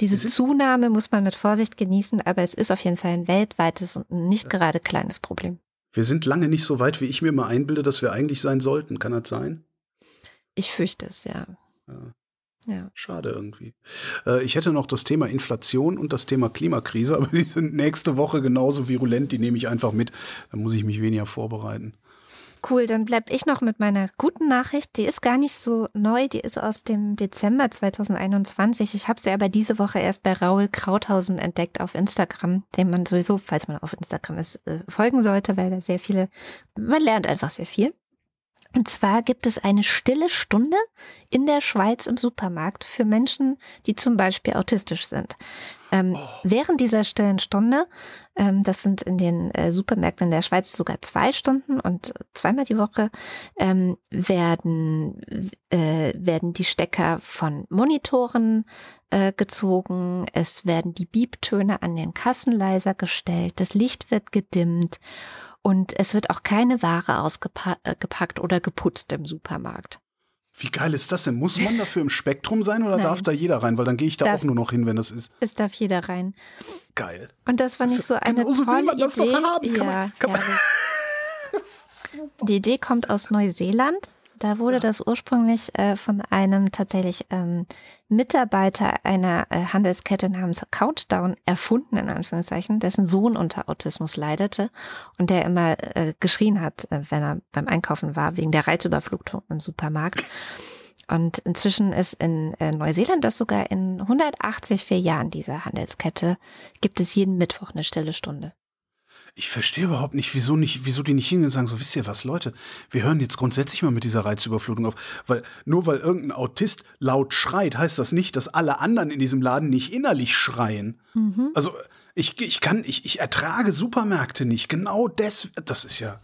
diese Zunahme muss man mit Vorsicht genießen, aber es ist auf jeden Fall ein weltweites und nicht gerade kleines Problem. Wir sind lange nicht so weit, wie ich mir mal einbilde, dass wir eigentlich sein sollten. Kann das sein? Ich fürchte es, ja. ja. Ja. Schade irgendwie. Äh, ich hätte noch das Thema Inflation und das Thema Klimakrise, aber die sind nächste Woche genauso virulent, die nehme ich einfach mit. Da muss ich mich weniger vorbereiten. Cool, dann bleibe ich noch mit meiner guten Nachricht. Die ist gar nicht so neu, die ist aus dem Dezember 2021. Ich habe sie aber diese Woche erst bei Raul Krauthausen entdeckt auf Instagram, dem man sowieso, falls man auf Instagram ist, äh, folgen sollte, weil da sehr viele, man lernt einfach sehr viel. Und zwar gibt es eine stille Stunde in der Schweiz im Supermarkt für Menschen, die zum Beispiel autistisch sind. Ähm, oh. Während dieser stillen Stunde, ähm, das sind in den äh, Supermärkten in der Schweiz sogar zwei Stunden und zweimal die Woche, ähm, werden, äh, werden die Stecker von Monitoren äh, gezogen, es werden die Biebtöne an den Kassen leiser gestellt, das Licht wird gedimmt und es wird auch keine Ware ausgepackt äh, oder geputzt im Supermarkt. Wie geil ist das denn? Muss man dafür im Spektrum sein oder Nein. darf da jeder rein? Weil dann gehe ich da darf, auch nur noch hin, wenn das ist. Es darf jeder rein. Geil. Und das war nicht so eine genau tolle will man das Idee. Doch haben. Kann ja, man, kann man. Die Idee kommt aus Neuseeland da wurde ja. das ursprünglich äh, von einem tatsächlich ähm, Mitarbeiter einer äh, Handelskette namens Countdown erfunden, in Anführungszeichen, dessen Sohn unter Autismus leidete und der immer äh, geschrien hat, äh, wenn er beim Einkaufen war, wegen der Reizüberflutung im Supermarkt. Und inzwischen ist in äh, Neuseeland das sogar in 184 Jahren dieser Handelskette gibt es jeden Mittwoch eine stille Stunde ich verstehe überhaupt nicht, wieso nicht, wieso die nicht hingehen und sagen, so wisst ihr was, Leute, wir hören jetzt grundsätzlich mal mit dieser Reizüberflutung auf. Weil nur weil irgendein Autist laut schreit, heißt das nicht, dass alle anderen in diesem Laden nicht innerlich schreien. Mhm. Also ich, ich kann, ich, ich ertrage Supermärkte nicht. Genau das, das ist ja.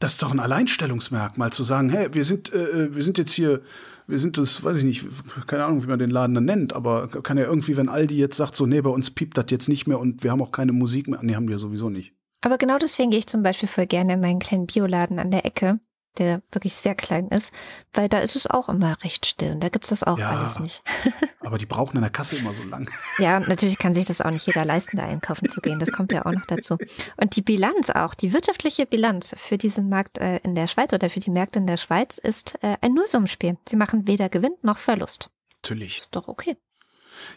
Das ist doch ein Alleinstellungsmerkmal zu sagen, hey, wir sind, äh, äh wir sind jetzt hier wir sind das, weiß ich nicht, keine Ahnung, wie man den Laden dann nennt, aber kann ja irgendwie, wenn Aldi jetzt sagt, so, nee, bei uns piept das jetzt nicht mehr und wir haben auch keine Musik mehr, nee, haben wir sowieso nicht. Aber genau deswegen gehe ich zum Beispiel voll gerne in meinen kleinen Bioladen an der Ecke, der wirklich sehr klein ist, weil da ist es auch immer recht still und da gibt es das auch ja, alles nicht. aber die brauchen in der Kasse immer so lang. Ja, natürlich kann sich das auch nicht jeder leisten, da einkaufen zu gehen. Das kommt ja auch noch dazu. Und die Bilanz auch, die wirtschaftliche Bilanz für diesen Markt äh, in der Schweiz oder für die Märkte in der Schweiz ist äh, ein Nullsummenspiel. Sie machen weder Gewinn noch Verlust. Natürlich. Ist doch okay.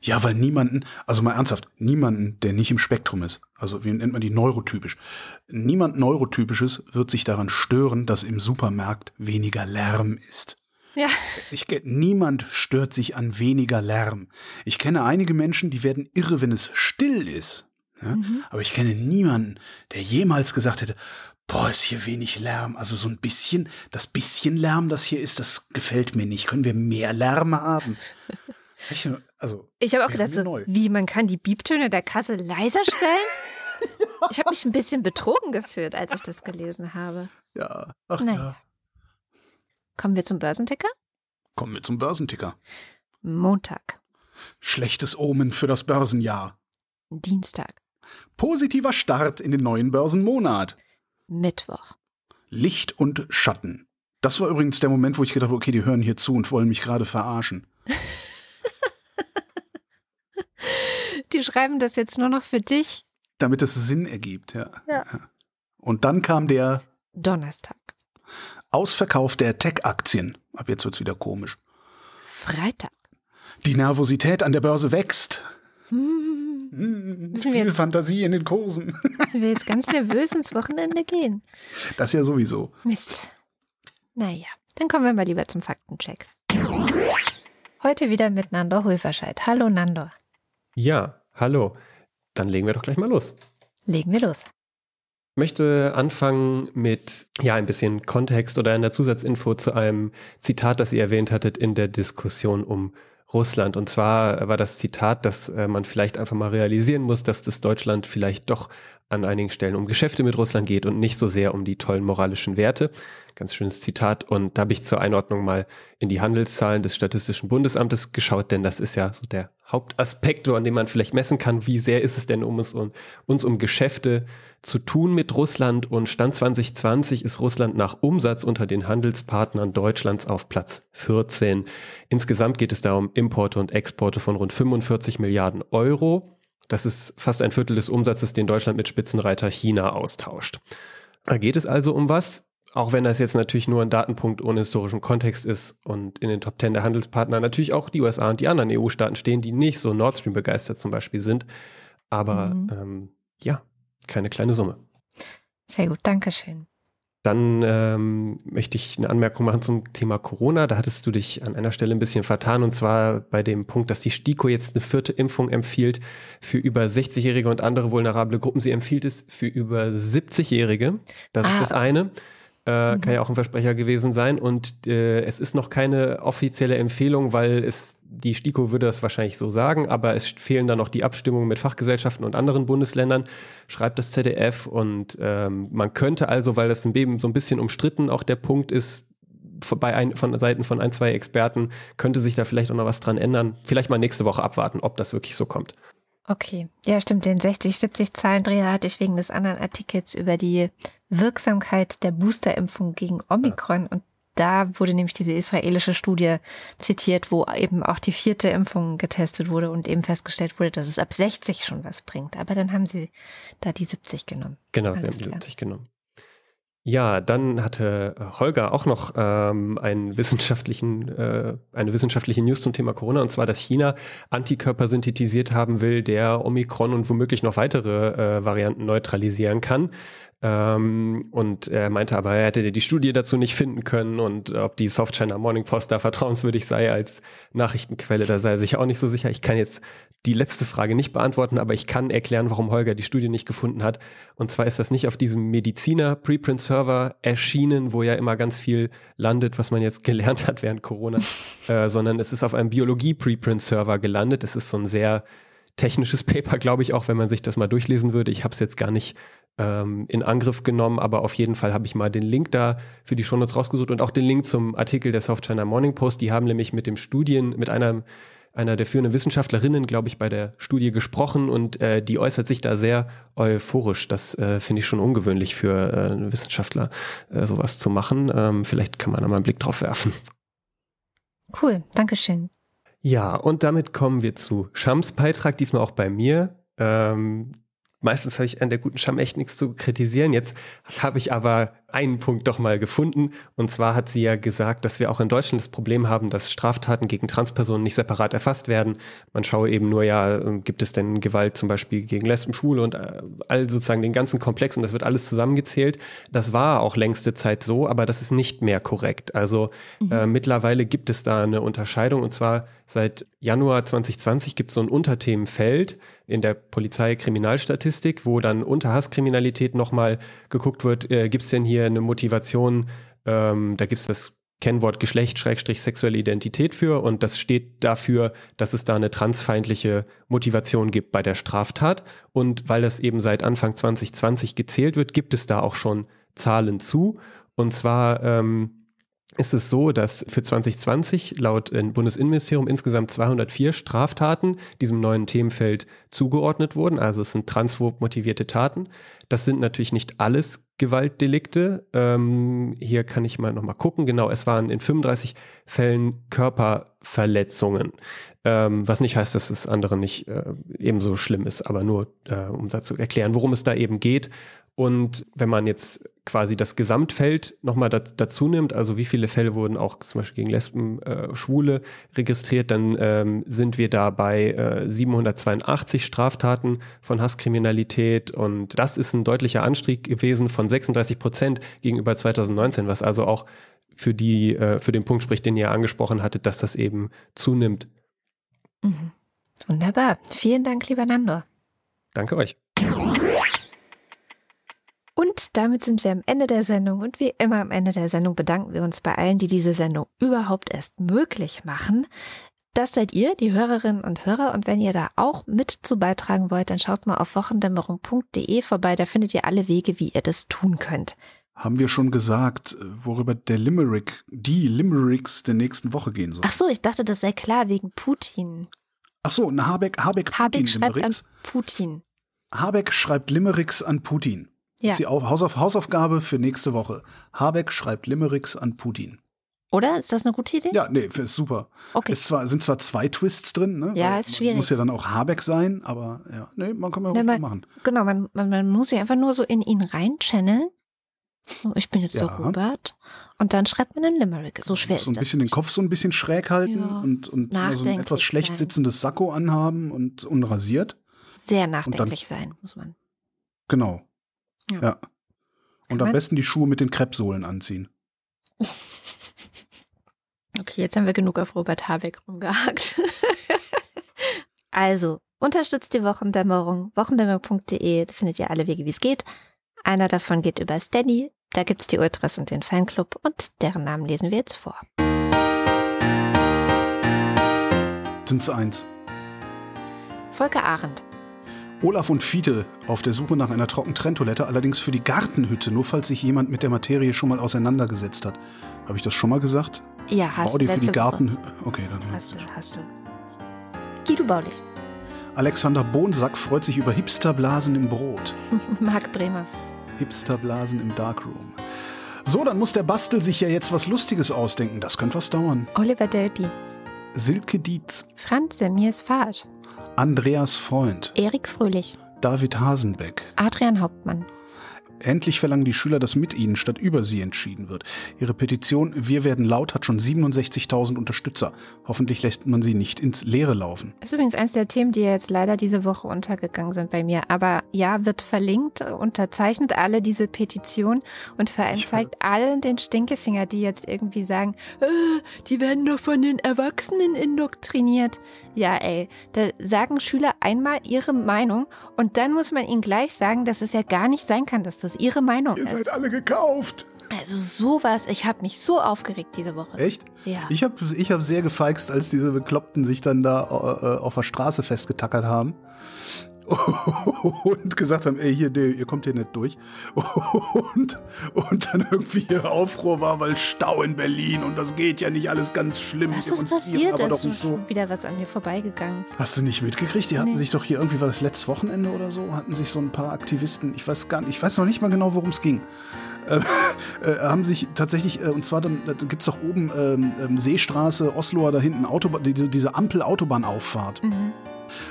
Ja, weil niemanden, also mal ernsthaft, niemanden, der nicht im Spektrum ist, also wie nennt man die neurotypisch, niemand neurotypisches wird sich daran stören, dass im Supermarkt weniger Lärm ist. Ja. Ich, niemand stört sich an weniger Lärm. Ich kenne einige Menschen, die werden irre, wenn es still ist. Ja? Mhm. Aber ich kenne niemanden, der jemals gesagt hätte, boah, ist hier wenig Lärm. Also so ein bisschen, das bisschen Lärm, das hier ist, das gefällt mir nicht. Können wir mehr Lärm haben? Ich, also, ich habe auch gedacht, so, wie man kann die Biebtöne der Kasse leiser stellen? ja. Ich habe mich ein bisschen betrogen gefühlt, als ich das gelesen habe. Ja, ach naja. ja. Kommen wir zum Börsenticker? Kommen wir zum Börsenticker. Montag. Schlechtes Omen für das Börsenjahr. Dienstag. Positiver Start in den neuen Börsenmonat. Mittwoch. Licht und Schatten. Das war übrigens der Moment, wo ich gedacht habe, okay, die hören hier zu und wollen mich gerade verarschen. die schreiben das jetzt nur noch für dich. Damit es Sinn ergibt, ja. ja. Und dann kam der Donnerstag. Ausverkauf der Tech-Aktien. Ab jetzt wird's wieder komisch. Freitag. Die Nervosität an der Börse wächst. Hm. Hm, viel jetzt, Fantasie in den Kursen. Müssen wir jetzt ganz nervös ins Wochenende gehen? Das ja sowieso. Mist. Naja, dann kommen wir mal lieber zum Faktencheck. Heute wieder mit Nandor Hulverscheid. Hallo Nandor. Ja, hallo. Dann legen wir doch gleich mal los. Legen wir los. Ich möchte anfangen mit ja ein bisschen Kontext oder einer Zusatzinfo zu einem Zitat, das ihr erwähnt hattet in der Diskussion um Russland. Und zwar war das Zitat, dass äh, man vielleicht einfach mal realisieren muss, dass das Deutschland vielleicht doch an einigen Stellen um Geschäfte mit Russland geht und nicht so sehr um die tollen moralischen Werte. Ganz schönes Zitat. Und da habe ich zur Einordnung mal in die Handelszahlen des Statistischen Bundesamtes geschaut, denn das ist ja so der Hauptaspekt, an dem man vielleicht messen kann, wie sehr ist es denn um uns, um, uns um Geschäfte zu tun mit Russland. Und Stand 2020 ist Russland nach Umsatz unter den Handelspartnern Deutschlands auf Platz 14. Insgesamt geht es da um Importe und Exporte von rund 45 Milliarden Euro. Das ist fast ein Viertel des Umsatzes, den Deutschland mit Spitzenreiter China austauscht. Da geht es also um was, auch wenn das jetzt natürlich nur ein Datenpunkt ohne historischen Kontext ist und in den Top Ten der Handelspartner natürlich auch die USA und die anderen EU-Staaten stehen, die nicht so Nord Stream begeistert zum Beispiel sind. Aber mhm. ähm, ja, keine kleine Summe. Sehr gut, Dankeschön. Dann ähm, möchte ich eine Anmerkung machen zum Thema Corona. Da hattest du dich an einer Stelle ein bisschen vertan und zwar bei dem Punkt, dass die STIKO jetzt eine vierte Impfung empfiehlt für über 60-Jährige und andere vulnerable Gruppen. Sie empfiehlt es für über 70-Jährige. Das ah. ist das eine. Äh, mhm. Kann ja auch ein Versprecher gewesen sein. Und äh, es ist noch keine offizielle Empfehlung, weil es die STIKO würde das wahrscheinlich so sagen, aber es fehlen da noch die Abstimmungen mit Fachgesellschaften und anderen Bundesländern, schreibt das ZDF. Und ähm, man könnte also, weil das im so ein bisschen umstritten auch der Punkt ist, bei ein, von Seiten von ein, zwei Experten, könnte sich da vielleicht auch noch was dran ändern. Vielleicht mal nächste Woche abwarten, ob das wirklich so kommt. Okay, ja stimmt, den 60, 70 Zahlendreher hatte ich wegen des anderen Artikels über die Wirksamkeit der Boosterimpfung gegen Omikron und da wurde nämlich diese israelische Studie zitiert, wo eben auch die vierte Impfung getestet wurde und eben festgestellt wurde, dass es ab 60 schon was bringt. Aber dann haben sie da die 70 genommen. Genau, Alles sie haben die 70 genommen. Ja, dann hatte Holger auch noch ähm, einen wissenschaftlichen, äh, eine wissenschaftliche News zum Thema Corona, und zwar, dass China Antikörper synthetisiert haben will, der Omikron und womöglich noch weitere äh, Varianten neutralisieren kann. Ähm, und er meinte aber, er hätte die Studie dazu nicht finden können und ob die Soft China Morning Post da vertrauenswürdig sei als Nachrichtenquelle, da sei er sich auch nicht so sicher. Ich kann jetzt die letzte Frage nicht beantworten, aber ich kann erklären, warum Holger die Studie nicht gefunden hat. Und zwar ist das nicht auf diesem Mediziner Preprint Server erschienen, wo ja immer ganz viel landet, was man jetzt gelernt hat während Corona, äh, sondern es ist auf einem Biologie Preprint Server gelandet. Es ist so ein sehr technisches Paper, glaube ich, auch wenn man sich das mal durchlesen würde. Ich habe es jetzt gar nicht ähm, in Angriff genommen, aber auf jeden Fall habe ich mal den Link da für die Shownotes rausgesucht und auch den Link zum Artikel der South China Morning Post. Die haben nämlich mit dem Studien, mit einer einer der führenden Wissenschaftlerinnen, glaube ich, bei der Studie gesprochen und äh, die äußert sich da sehr euphorisch. Das äh, finde ich schon ungewöhnlich für äh, einen Wissenschaftler, äh, sowas zu machen. Ähm, vielleicht kann man da mal einen Blick drauf werfen. Cool, Dankeschön. Ja, und damit kommen wir zu Shams Beitrag, diesmal auch bei mir. Ähm, meistens habe ich an der guten Scham echt nichts zu kritisieren. Jetzt habe ich aber einen Punkt doch mal gefunden. Und zwar hat sie ja gesagt, dass wir auch in Deutschland das Problem haben, dass Straftaten gegen Transpersonen nicht separat erfasst werden. Man schaue eben nur, ja, gibt es denn Gewalt zum Beispiel gegen Lesben, Schwule und äh, all sozusagen den ganzen Komplex und das wird alles zusammengezählt. Das war auch längste Zeit so, aber das ist nicht mehr korrekt. Also mhm. äh, mittlerweile gibt es da eine Unterscheidung und zwar seit Januar 2020 gibt es so ein Unterthemenfeld in der Polizeikriminalstatistik, wo dann unter Hasskriminalität nochmal geguckt wird, äh, gibt es denn hier eine Motivation, ähm, da gibt es das Kennwort Geschlecht, Schrägstrich, sexuelle Identität für und das steht dafür, dass es da eine transfeindliche Motivation gibt bei der Straftat und weil das eben seit Anfang 2020 gezählt wird, gibt es da auch schon Zahlen zu und zwar ähm, ist es so, dass für 2020 laut Bundesinnenministerium insgesamt 204 Straftaten diesem neuen Themenfeld zugeordnet wurden. Also es sind transphob motivierte Taten. Das sind natürlich nicht alles Gewaltdelikte. Ähm, hier kann ich mal nochmal gucken. Genau, es waren in 35 Fällen Körperverletzungen. Ähm, was nicht heißt, dass das andere nicht äh, ebenso schlimm ist, aber nur äh, um dazu erklären, worum es da eben geht und wenn man jetzt quasi das Gesamtfeld nochmal dazu nimmt, also wie viele Fälle wurden auch zum Beispiel gegen Lesben, äh, Schwule registriert, dann ähm, sind wir da bei äh, 782 Straftaten von Hasskriminalität und das ist ein deutlicher Anstieg gewesen von 36 Prozent gegenüber 2019, was also auch für die, äh, für den Punkt spricht, den ihr angesprochen hattet, dass das eben zunimmt. Mhm. Wunderbar. Vielen Dank, lieber Nando. Danke euch. Und damit sind wir am Ende der Sendung und wie immer am Ende der Sendung bedanken wir uns bei allen, die diese Sendung überhaupt erst möglich machen. Das seid ihr, die Hörerinnen und Hörer. Und wenn ihr da auch mit zu beitragen wollt, dann schaut mal auf wochendämmerung.de vorbei. Da findet ihr alle Wege, wie ihr das tun könnt. Haben wir schon gesagt, worüber der Limerick, die Limericks der nächsten Woche gehen soll? Ach so, ich dachte, das sei klar wegen Putin. Ach so, ein Habeck, Habeck, Habeck Putin schreibt Limericks. an Putin. Habeck schreibt Limericks an Putin. Ja. Das ist die Hausauf Hausaufgabe für nächste Woche. Habeck schreibt Limericks an Putin. Oder? Ist das eine gute Idee? Ja, nee, ist super. Okay. Es zwar, sind zwar zwei Twists drin, ne? Ja, ist schwierig. Muss ja dann auch Habeck sein, aber ja, nee, man kann ja auch nee, machen. Genau, man, man, man muss sich einfach nur so in ihn reinchanneln. ich bin jetzt ja. so Robert. Und dann schreibt man einen Limerick. So schwer ist das. So ein bisschen nicht. den Kopf so ein bisschen schräg halten ja. und, und so ein etwas schlecht sein. sitzendes Sakko anhaben und unrasiert. Sehr nachdenklich dann, sein, muss man. Genau. Ja. ja. Und am besten die Schuhe mit den Kreppsohlen anziehen. Okay, jetzt haben wir genug auf Robert Habeck rumgehakt. also, unterstützt die Wochendämmerung. Wochendämmerung.de, findet ihr alle Wege, wie es geht. Einer davon geht über Steady. Da gibt es die Ultras und den Fanclub und deren Namen lesen wir jetzt vor. Sind es eins? Volker Arendt. Olaf und Fiete auf der Suche nach einer Trockentrenntoilette, allerdings für die Gartenhütte, nur falls sich jemand mit der Materie schon mal auseinandergesetzt hat. Habe ich das schon mal gesagt? Ja, hast du. für die Garten. Okay, dann. Hast du, hast du. Guido Baulich. Alexander Bonsack freut sich über Hipsterblasen im Brot. Marc Bremer. Hipsterblasen im Darkroom. So, dann muss der Bastel sich ja jetzt was Lustiges ausdenken. Das könnte was dauern. Oliver Delpi. Silke Dietz. Franz Semirs Fahrt. Andreas Freund, Erik Fröhlich, David Hasenbeck, Adrian Hauptmann, Endlich verlangen die Schüler, dass mit ihnen statt über sie entschieden wird. Ihre Petition Wir werden laut hat schon 67.000 Unterstützer. Hoffentlich lässt man sie nicht ins Leere laufen. Das ist übrigens eines der Themen, die jetzt leider diese Woche untergegangen sind bei mir. Aber ja, wird verlinkt, unterzeichnet alle diese Petition und vor allem zeigt allen den Stinkefinger, die jetzt irgendwie sagen, äh, die werden doch von den Erwachsenen indoktriniert. Ja, ey, da sagen Schüler einmal ihre Meinung und dann muss man ihnen gleich sagen, dass es ja gar nicht sein kann, dass das ihre Meinung Ihr ist. Ihr seid alle gekauft. Also sowas, ich habe mich so aufgeregt diese Woche. Echt? Ja. Ich habe ich hab sehr gefeixt, als diese Bekloppten sich dann da äh, auf der Straße festgetackert haben. und gesagt haben, ey, hier, nee, ihr kommt hier nicht durch. Und, und dann irgendwie Aufruhr war, weil Stau in Berlin und das geht ja nicht alles ganz schlimm. Was ist passiert? Aber doch nicht so. wieder was an mir vorbeigegangen. Hast du nicht mitgekriegt? Die hatten nee. sich doch hier irgendwie, war das letztes Wochenende oder so, hatten sich so ein paar Aktivisten, ich weiß gar nicht, ich weiß noch nicht mal genau, worum es ging. Äh, äh, haben sich tatsächlich, äh, und zwar dann da gibt es doch oben ähm, ähm, Seestraße, Osloer da hinten, Autobahn, diese, diese Ampel-Autobahnauffahrt. Mhm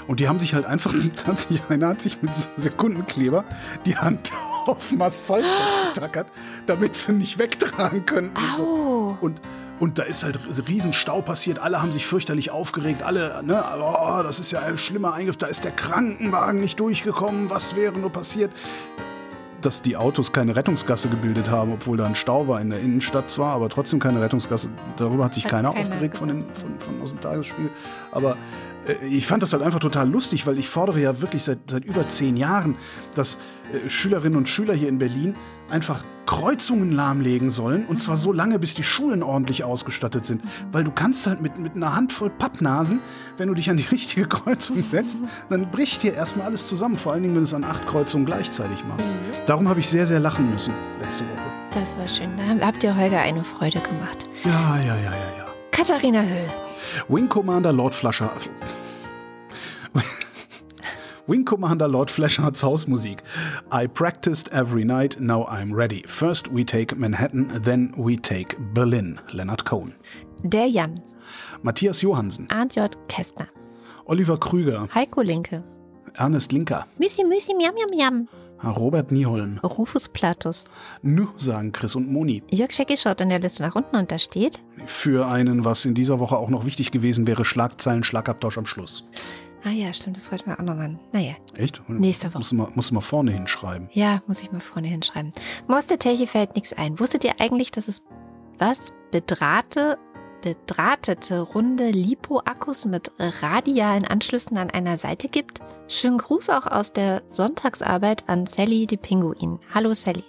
Und die haben sich halt einfach, hat sich, einer hat sich mit so einem Sekundenkleber die Hand auf dem Asphalt ausgetackert, damit sie nicht wegtragen können. Und, so. und, und da ist halt riesen Stau passiert. Alle haben sich fürchterlich aufgeregt. Alle, ne, oh, das ist ja ein schlimmer Eingriff. Da ist der Krankenwagen nicht durchgekommen. Was wäre nur passiert? Dass die Autos keine Rettungsgasse gebildet haben, obwohl da ein Stau war in der Innenstadt zwar, aber trotzdem keine Rettungsgasse. Darüber hat sich hat keiner, keiner aufgeregt von, den, von, von, aus dem Tagesspiel. Aber äh, ich fand das halt einfach total lustig, weil ich fordere ja wirklich seit, seit über zehn Jahren, dass äh, Schülerinnen und Schüler hier in Berlin einfach Kreuzungen lahmlegen sollen und zwar so lange, bis die Schulen ordentlich ausgestattet sind. Weil du kannst halt mit, mit einer Handvoll Pappnasen, wenn du dich an die richtige Kreuzung setzt, dann bricht dir erstmal alles zusammen. Vor allen Dingen, wenn du es an acht Kreuzungen gleichzeitig machst. Mhm. Darum habe ich sehr, sehr lachen müssen letzte Woche. Das war schön. Da habt ihr Holger eine Freude gemacht. Ja, ja, ja, ja, ja. Katharina Höhl. Wing Commander Lord Flasher. Wing Commander Lord Fleshards Hausmusik. I practiced every night, now I'm ready. First we take Manhattan, then we take Berlin. Leonard Cohen. Der Jan. Matthias Johansen. Arndt J. Kästner. Oliver Krüger. Heiko Linke. Ernest Linker. Müssi, Müssi, Miam, Miam, Miam. Robert Nieholm. Rufus Platus. Nü, sagen Chris und Moni. Jörg Schecki schaut in der Liste nach unten und da steht. Für einen, was in dieser Woche auch noch wichtig gewesen wäre, Schlagzeilen, Schlagabtausch am Schluss. Ah ja, stimmt, das wollten wir auch noch machen. Naja. Echt? Nächste Woche. Muss man, muss man vorne hinschreiben. Ja, muss ich mal vorne hinschreiben. Moste Teche fällt nichts ein. Wusstet ihr eigentlich, dass es was? Bedrahte, bedrahtete runde Lipo-Akkus mit radialen Anschlüssen an einer Seite gibt? Schönen Gruß auch aus der Sonntagsarbeit an Sally die Pinguin. Hallo Sally.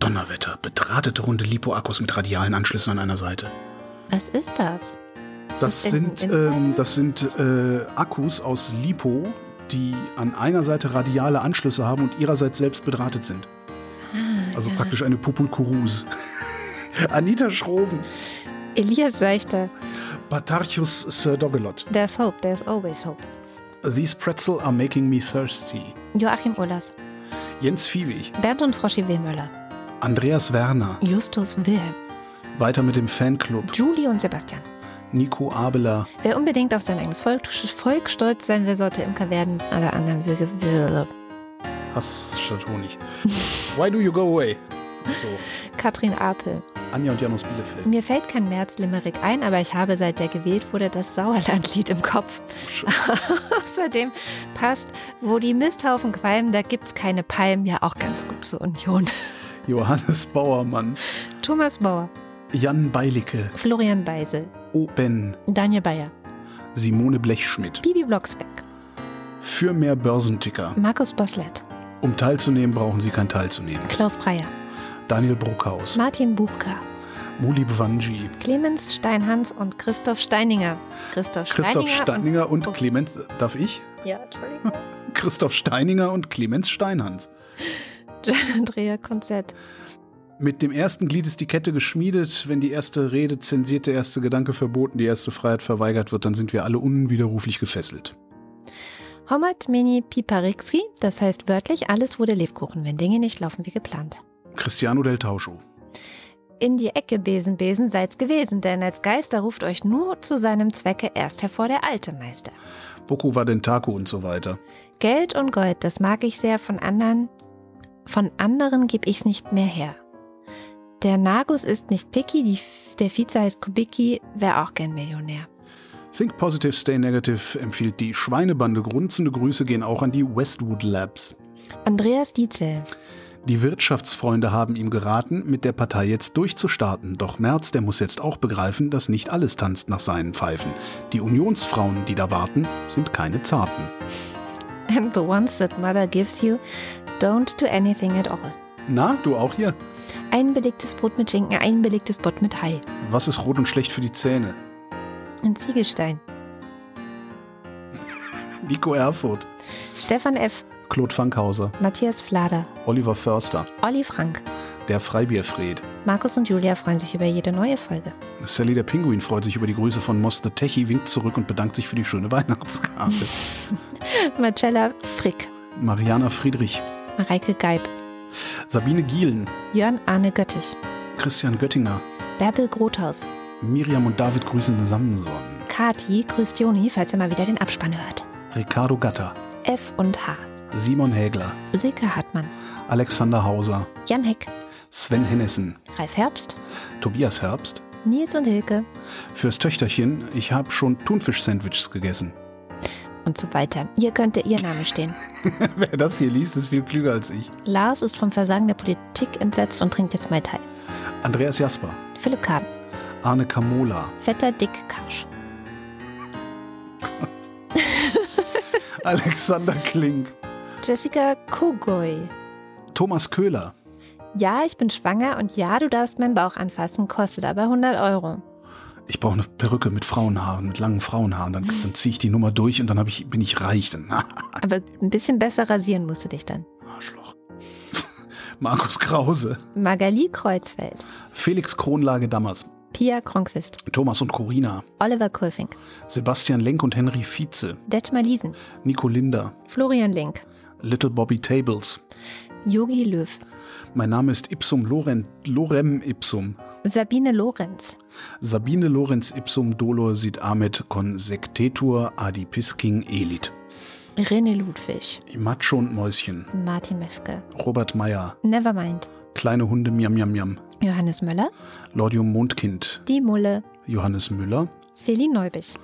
Donnerwetter, bedrahtete runde Lipo-Akkus mit radialen Anschlüssen an einer Seite. Was ist das? Das sind, ähm, das sind äh, Akkus aus Lipo, die an einer Seite radiale Anschlüsse haben und ihrerseits selbst bedrahtet sind. Ah, also ja. praktisch eine Pupulkurus. Anita Schroven. Elias Seichter. Batarchus Sir Dogelot. There's hope, there's always hope. These pretzel are making me thirsty. Joachim Ullers. Jens Viehweg. Bernd und Froschi Wilmöller. Andreas Werner. Justus Wilhelm. Weiter mit dem Fanclub. Julie und Sebastian. Nico Abeler. Wer unbedingt auf sein eigenes Volk, Volk stolz sein will, sollte Imker werden. Alle anderen Würge will. Hass statt Honig. Why do you go away? So. Katrin Apel. Anja und Janus Bielefeld. Mir fällt kein März-Limerick ein, aber ich habe, seit der gewählt wurde, das Sauerlandlied im Kopf. Außerdem passt, wo die Misthaufen qualmen, da gibt's keine Palmen, ja auch ganz gut zur Union. Johannes Bauermann. Thomas Bauer. Jan Beilicke. Florian Beisel. Oben. Daniel Bayer. Simone Blechschmidt. Bibi Blocksberg. Für mehr Börsenticker. Markus Boslett. Um teilzunehmen, brauchen Sie kein Teilzunehmen. Klaus Breyer. Daniel Bruckhaus. Martin Buchka. Muli Bwanji. Clemens Steinhans und Christoph Steininger. Christoph Steininger, Christoph Steininger und, und oh. Clemens, darf ich? Ja, Entschuldigung. Christoph Steininger und Clemens Steinhans. Gian Andrea Konzert. Mit dem ersten Glied ist die Kette geschmiedet. Wenn die erste Rede zensiert, der erste Gedanke verboten, die erste Freiheit verweigert wird, dann sind wir alle unwiderruflich gefesselt. Homat Mini Piparixki, das heißt wörtlich, alles wurde Lebkuchen, wenn Dinge nicht laufen wie geplant. Cristiano del Tauscho. In die Ecke Besen, Besen seid's gewesen, denn als Geister ruft euch nur zu seinem Zwecke erst hervor der alte Meister. Boku war den Taku und so weiter. Geld und Gold, das mag ich sehr, von anderen, von anderen geb ich's nicht mehr her. Der Nagus ist nicht picky, die, der Vize heißt Kubicki, wäre auch gern Millionär. Think Positive, Stay Negative empfiehlt die Schweinebande. Grunzende Grüße gehen auch an die Westwood Labs. Andreas Dietzel. Die Wirtschaftsfreunde haben ihm geraten, mit der Partei jetzt durchzustarten. Doch Merz, der muss jetzt auch begreifen, dass nicht alles tanzt nach seinen Pfeifen. Die Unionsfrauen, die da warten, sind keine Zarten. And the ones that mother gives you don't do anything at all. Na, du auch hier? Ein belegtes Brot mit Schinken, ein belegtes Brot mit Hai. Was ist rot und schlecht für die Zähne? Ein Ziegelstein. Nico Erfurt. Stefan F. Claude Fankhauser. Matthias Flader. Oliver Förster. Olli Frank. Der Freibierfried. Markus und Julia freuen sich über jede neue Folge. Sally der Pinguin freut sich über die Grüße von Moss the Techie, winkt zurück und bedankt sich für die schöne Weihnachtskarte. Marcella Frick. Mariana Friedrich. Mareike Geib. Sabine Gielen. Jörn Arne Göttich. Christian Göttinger. Bärbel Grothaus. Miriam und David grüßen Samson. Kati grüßt Joni, falls er mal wieder den Abspann hört. Ricardo Gatter, F und H. Simon Hägler, Silke Hartmann, Alexander Hauser, Jan Heck, Sven Hennessen, Ralf Herbst, Tobias Herbst. Nils und Hilke Fürs Töchterchen, ich habe schon Thunfisch-Sandwiches gegessen. Und so weiter. Hier könnte Ihr Name stehen. Wer das hier liest, ist viel klüger als ich. Lars ist vom Versagen der Politik entsetzt und trinkt jetzt Mai Tai. Andreas Jasper, Philipp Kahn, Arne Kamola, Vetter Dick Karsch, Alexander Klink, Jessica Kogoy. Thomas Köhler, Ja, ich bin schwanger und ja, du darfst meinen Bauch anfassen, kostet aber 100 Euro. Ich brauche eine Perücke mit Frauenhaaren, mit langen Frauenhaaren. Dann, dann ziehe ich die Nummer durch und dann ich, bin ich reich. Dann, Aber ein bisschen besser rasieren musst du dich dann. Arschloch. Markus Krause, Magali Kreuzfeld, Felix Kronlage Dammers, Pia Kronquist, Thomas und Corina, Oliver Kulfing, Sebastian Lenk und Henry Vize, Detmar Liesen, Nico Linder, Florian Link, Little Bobby Tables. Yogi Löw, Mein Name ist Ipsum Loren, Lorem Ipsum. Sabine Lorenz, Sabine Lorenz Ipsum Dolor sit amet consectetur adipisking elit. René Ludwig, Macho und Mäuschen, Martin Meschke, Robert Meyer, Nevermind, Kleine Hunde Miam Miam Miam, Johannes Möller, Lordium Mondkind, Die Mulle, Johannes Müller, Celine Neubich,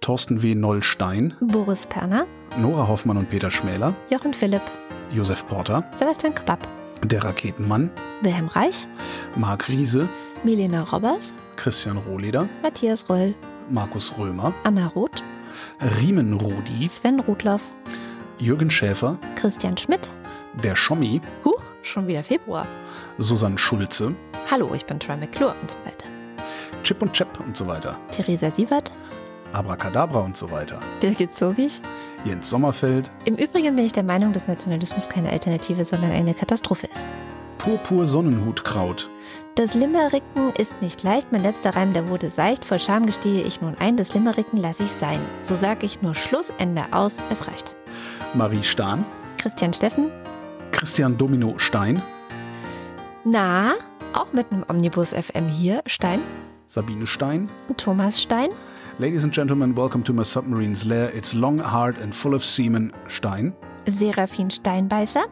Thorsten W. Noll-Stein, Boris Perner, Nora Hoffmann und Peter Schmäler, Jochen Philipp, Josef Porter, Sebastian Quapp, Der Raketenmann, Wilhelm Reich, Marc Riese, Milena Robbers, Christian Rohleder, Matthias Röll, Markus Römer, Anna Roth, Riemen Rudi, Sven Rudloff, Jürgen Schäfer, Christian Schmidt. Der Schommi, Huch, schon wieder Februar. Susanne Schulze, Hallo, ich bin Troy McClure und so weiter. Chip und Chap und so weiter, Theresa Sievert, Abracadabra und so weiter, Birgit Sobich. Jens Sommerfeld, Im Übrigen bin ich der Meinung, dass Nationalismus keine Alternative, sondern eine Katastrophe ist. Purpur Sonnenhutkraut, Das Limericken ist nicht leicht, mein letzter Reim, der wurde seicht. Voll Scham gestehe ich nun ein, das Limericken lasse ich sein. So sag ich nur Schluss, Ende aus, es reicht. Marie Stahn, Christian Steffen, Christian Domino Stein, na, auch mit einem Omnibus FM hier, Stein Sabine Stein. Thomas Stein, Ladies and gentlemen, welcome to my submarine's lair. It's long, hard and full of semen. Stein. Serafin Steinbeißer,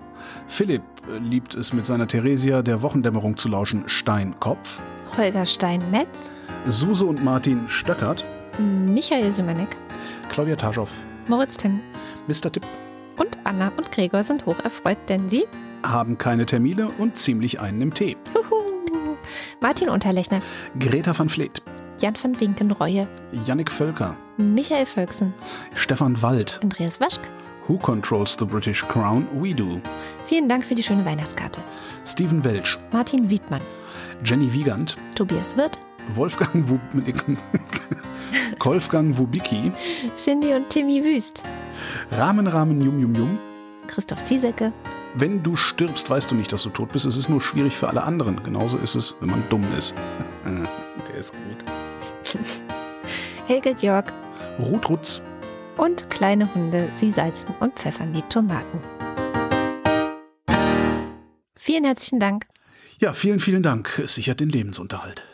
Philipp äh, liebt es mit seiner Theresia der Wochendämmerung zu lauschen. Steinkopf. Holger Stein-Metz, Suse und Martin Stöckert. Michael Sümanek, Claudia Taschow. Moritz Timm Mr. Tipp und Anna und Gregor sind hoch erfreut, denn sie, haben keine Termine und ziemlich einen im Tee. huhu, Martin Unterlechner, Greta van Vleet. Jan van Winkenreue, Yannick Völker. Michael Völksen, Stefan Wald. Andreas Waschk. Who controls the British Crown? We do. Vielen Dank für die schöne Weihnachtskarte. Stephen Welch. Martin Wiedmann, Jenny Wiegand. Tobias Wirth, Wolfgang Wub Wolfgang Wubicki. Cindy und Timmy Wüst, Rahmen Rahmen Yum Yum Yum. Christoph Ziesecke, Wenn du stirbst, weißt du nicht, dass du tot bist. Es ist nur schwierig für alle anderen. Genauso ist es, wenn man dumm ist. Der ist gut. Helge Georg Ruth Rutz. und kleine Hunde, sie salzen und pfeffern die Tomaten. Vielen herzlichen Dank. Ja, vielen, vielen Dank. Es sichert den Lebensunterhalt.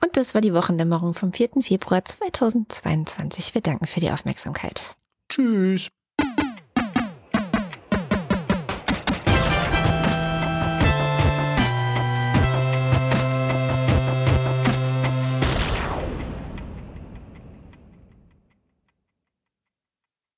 Und das war die Wochendämmerung vom 4. Februar 2022. Wir danken für die Aufmerksamkeit. Tschüss.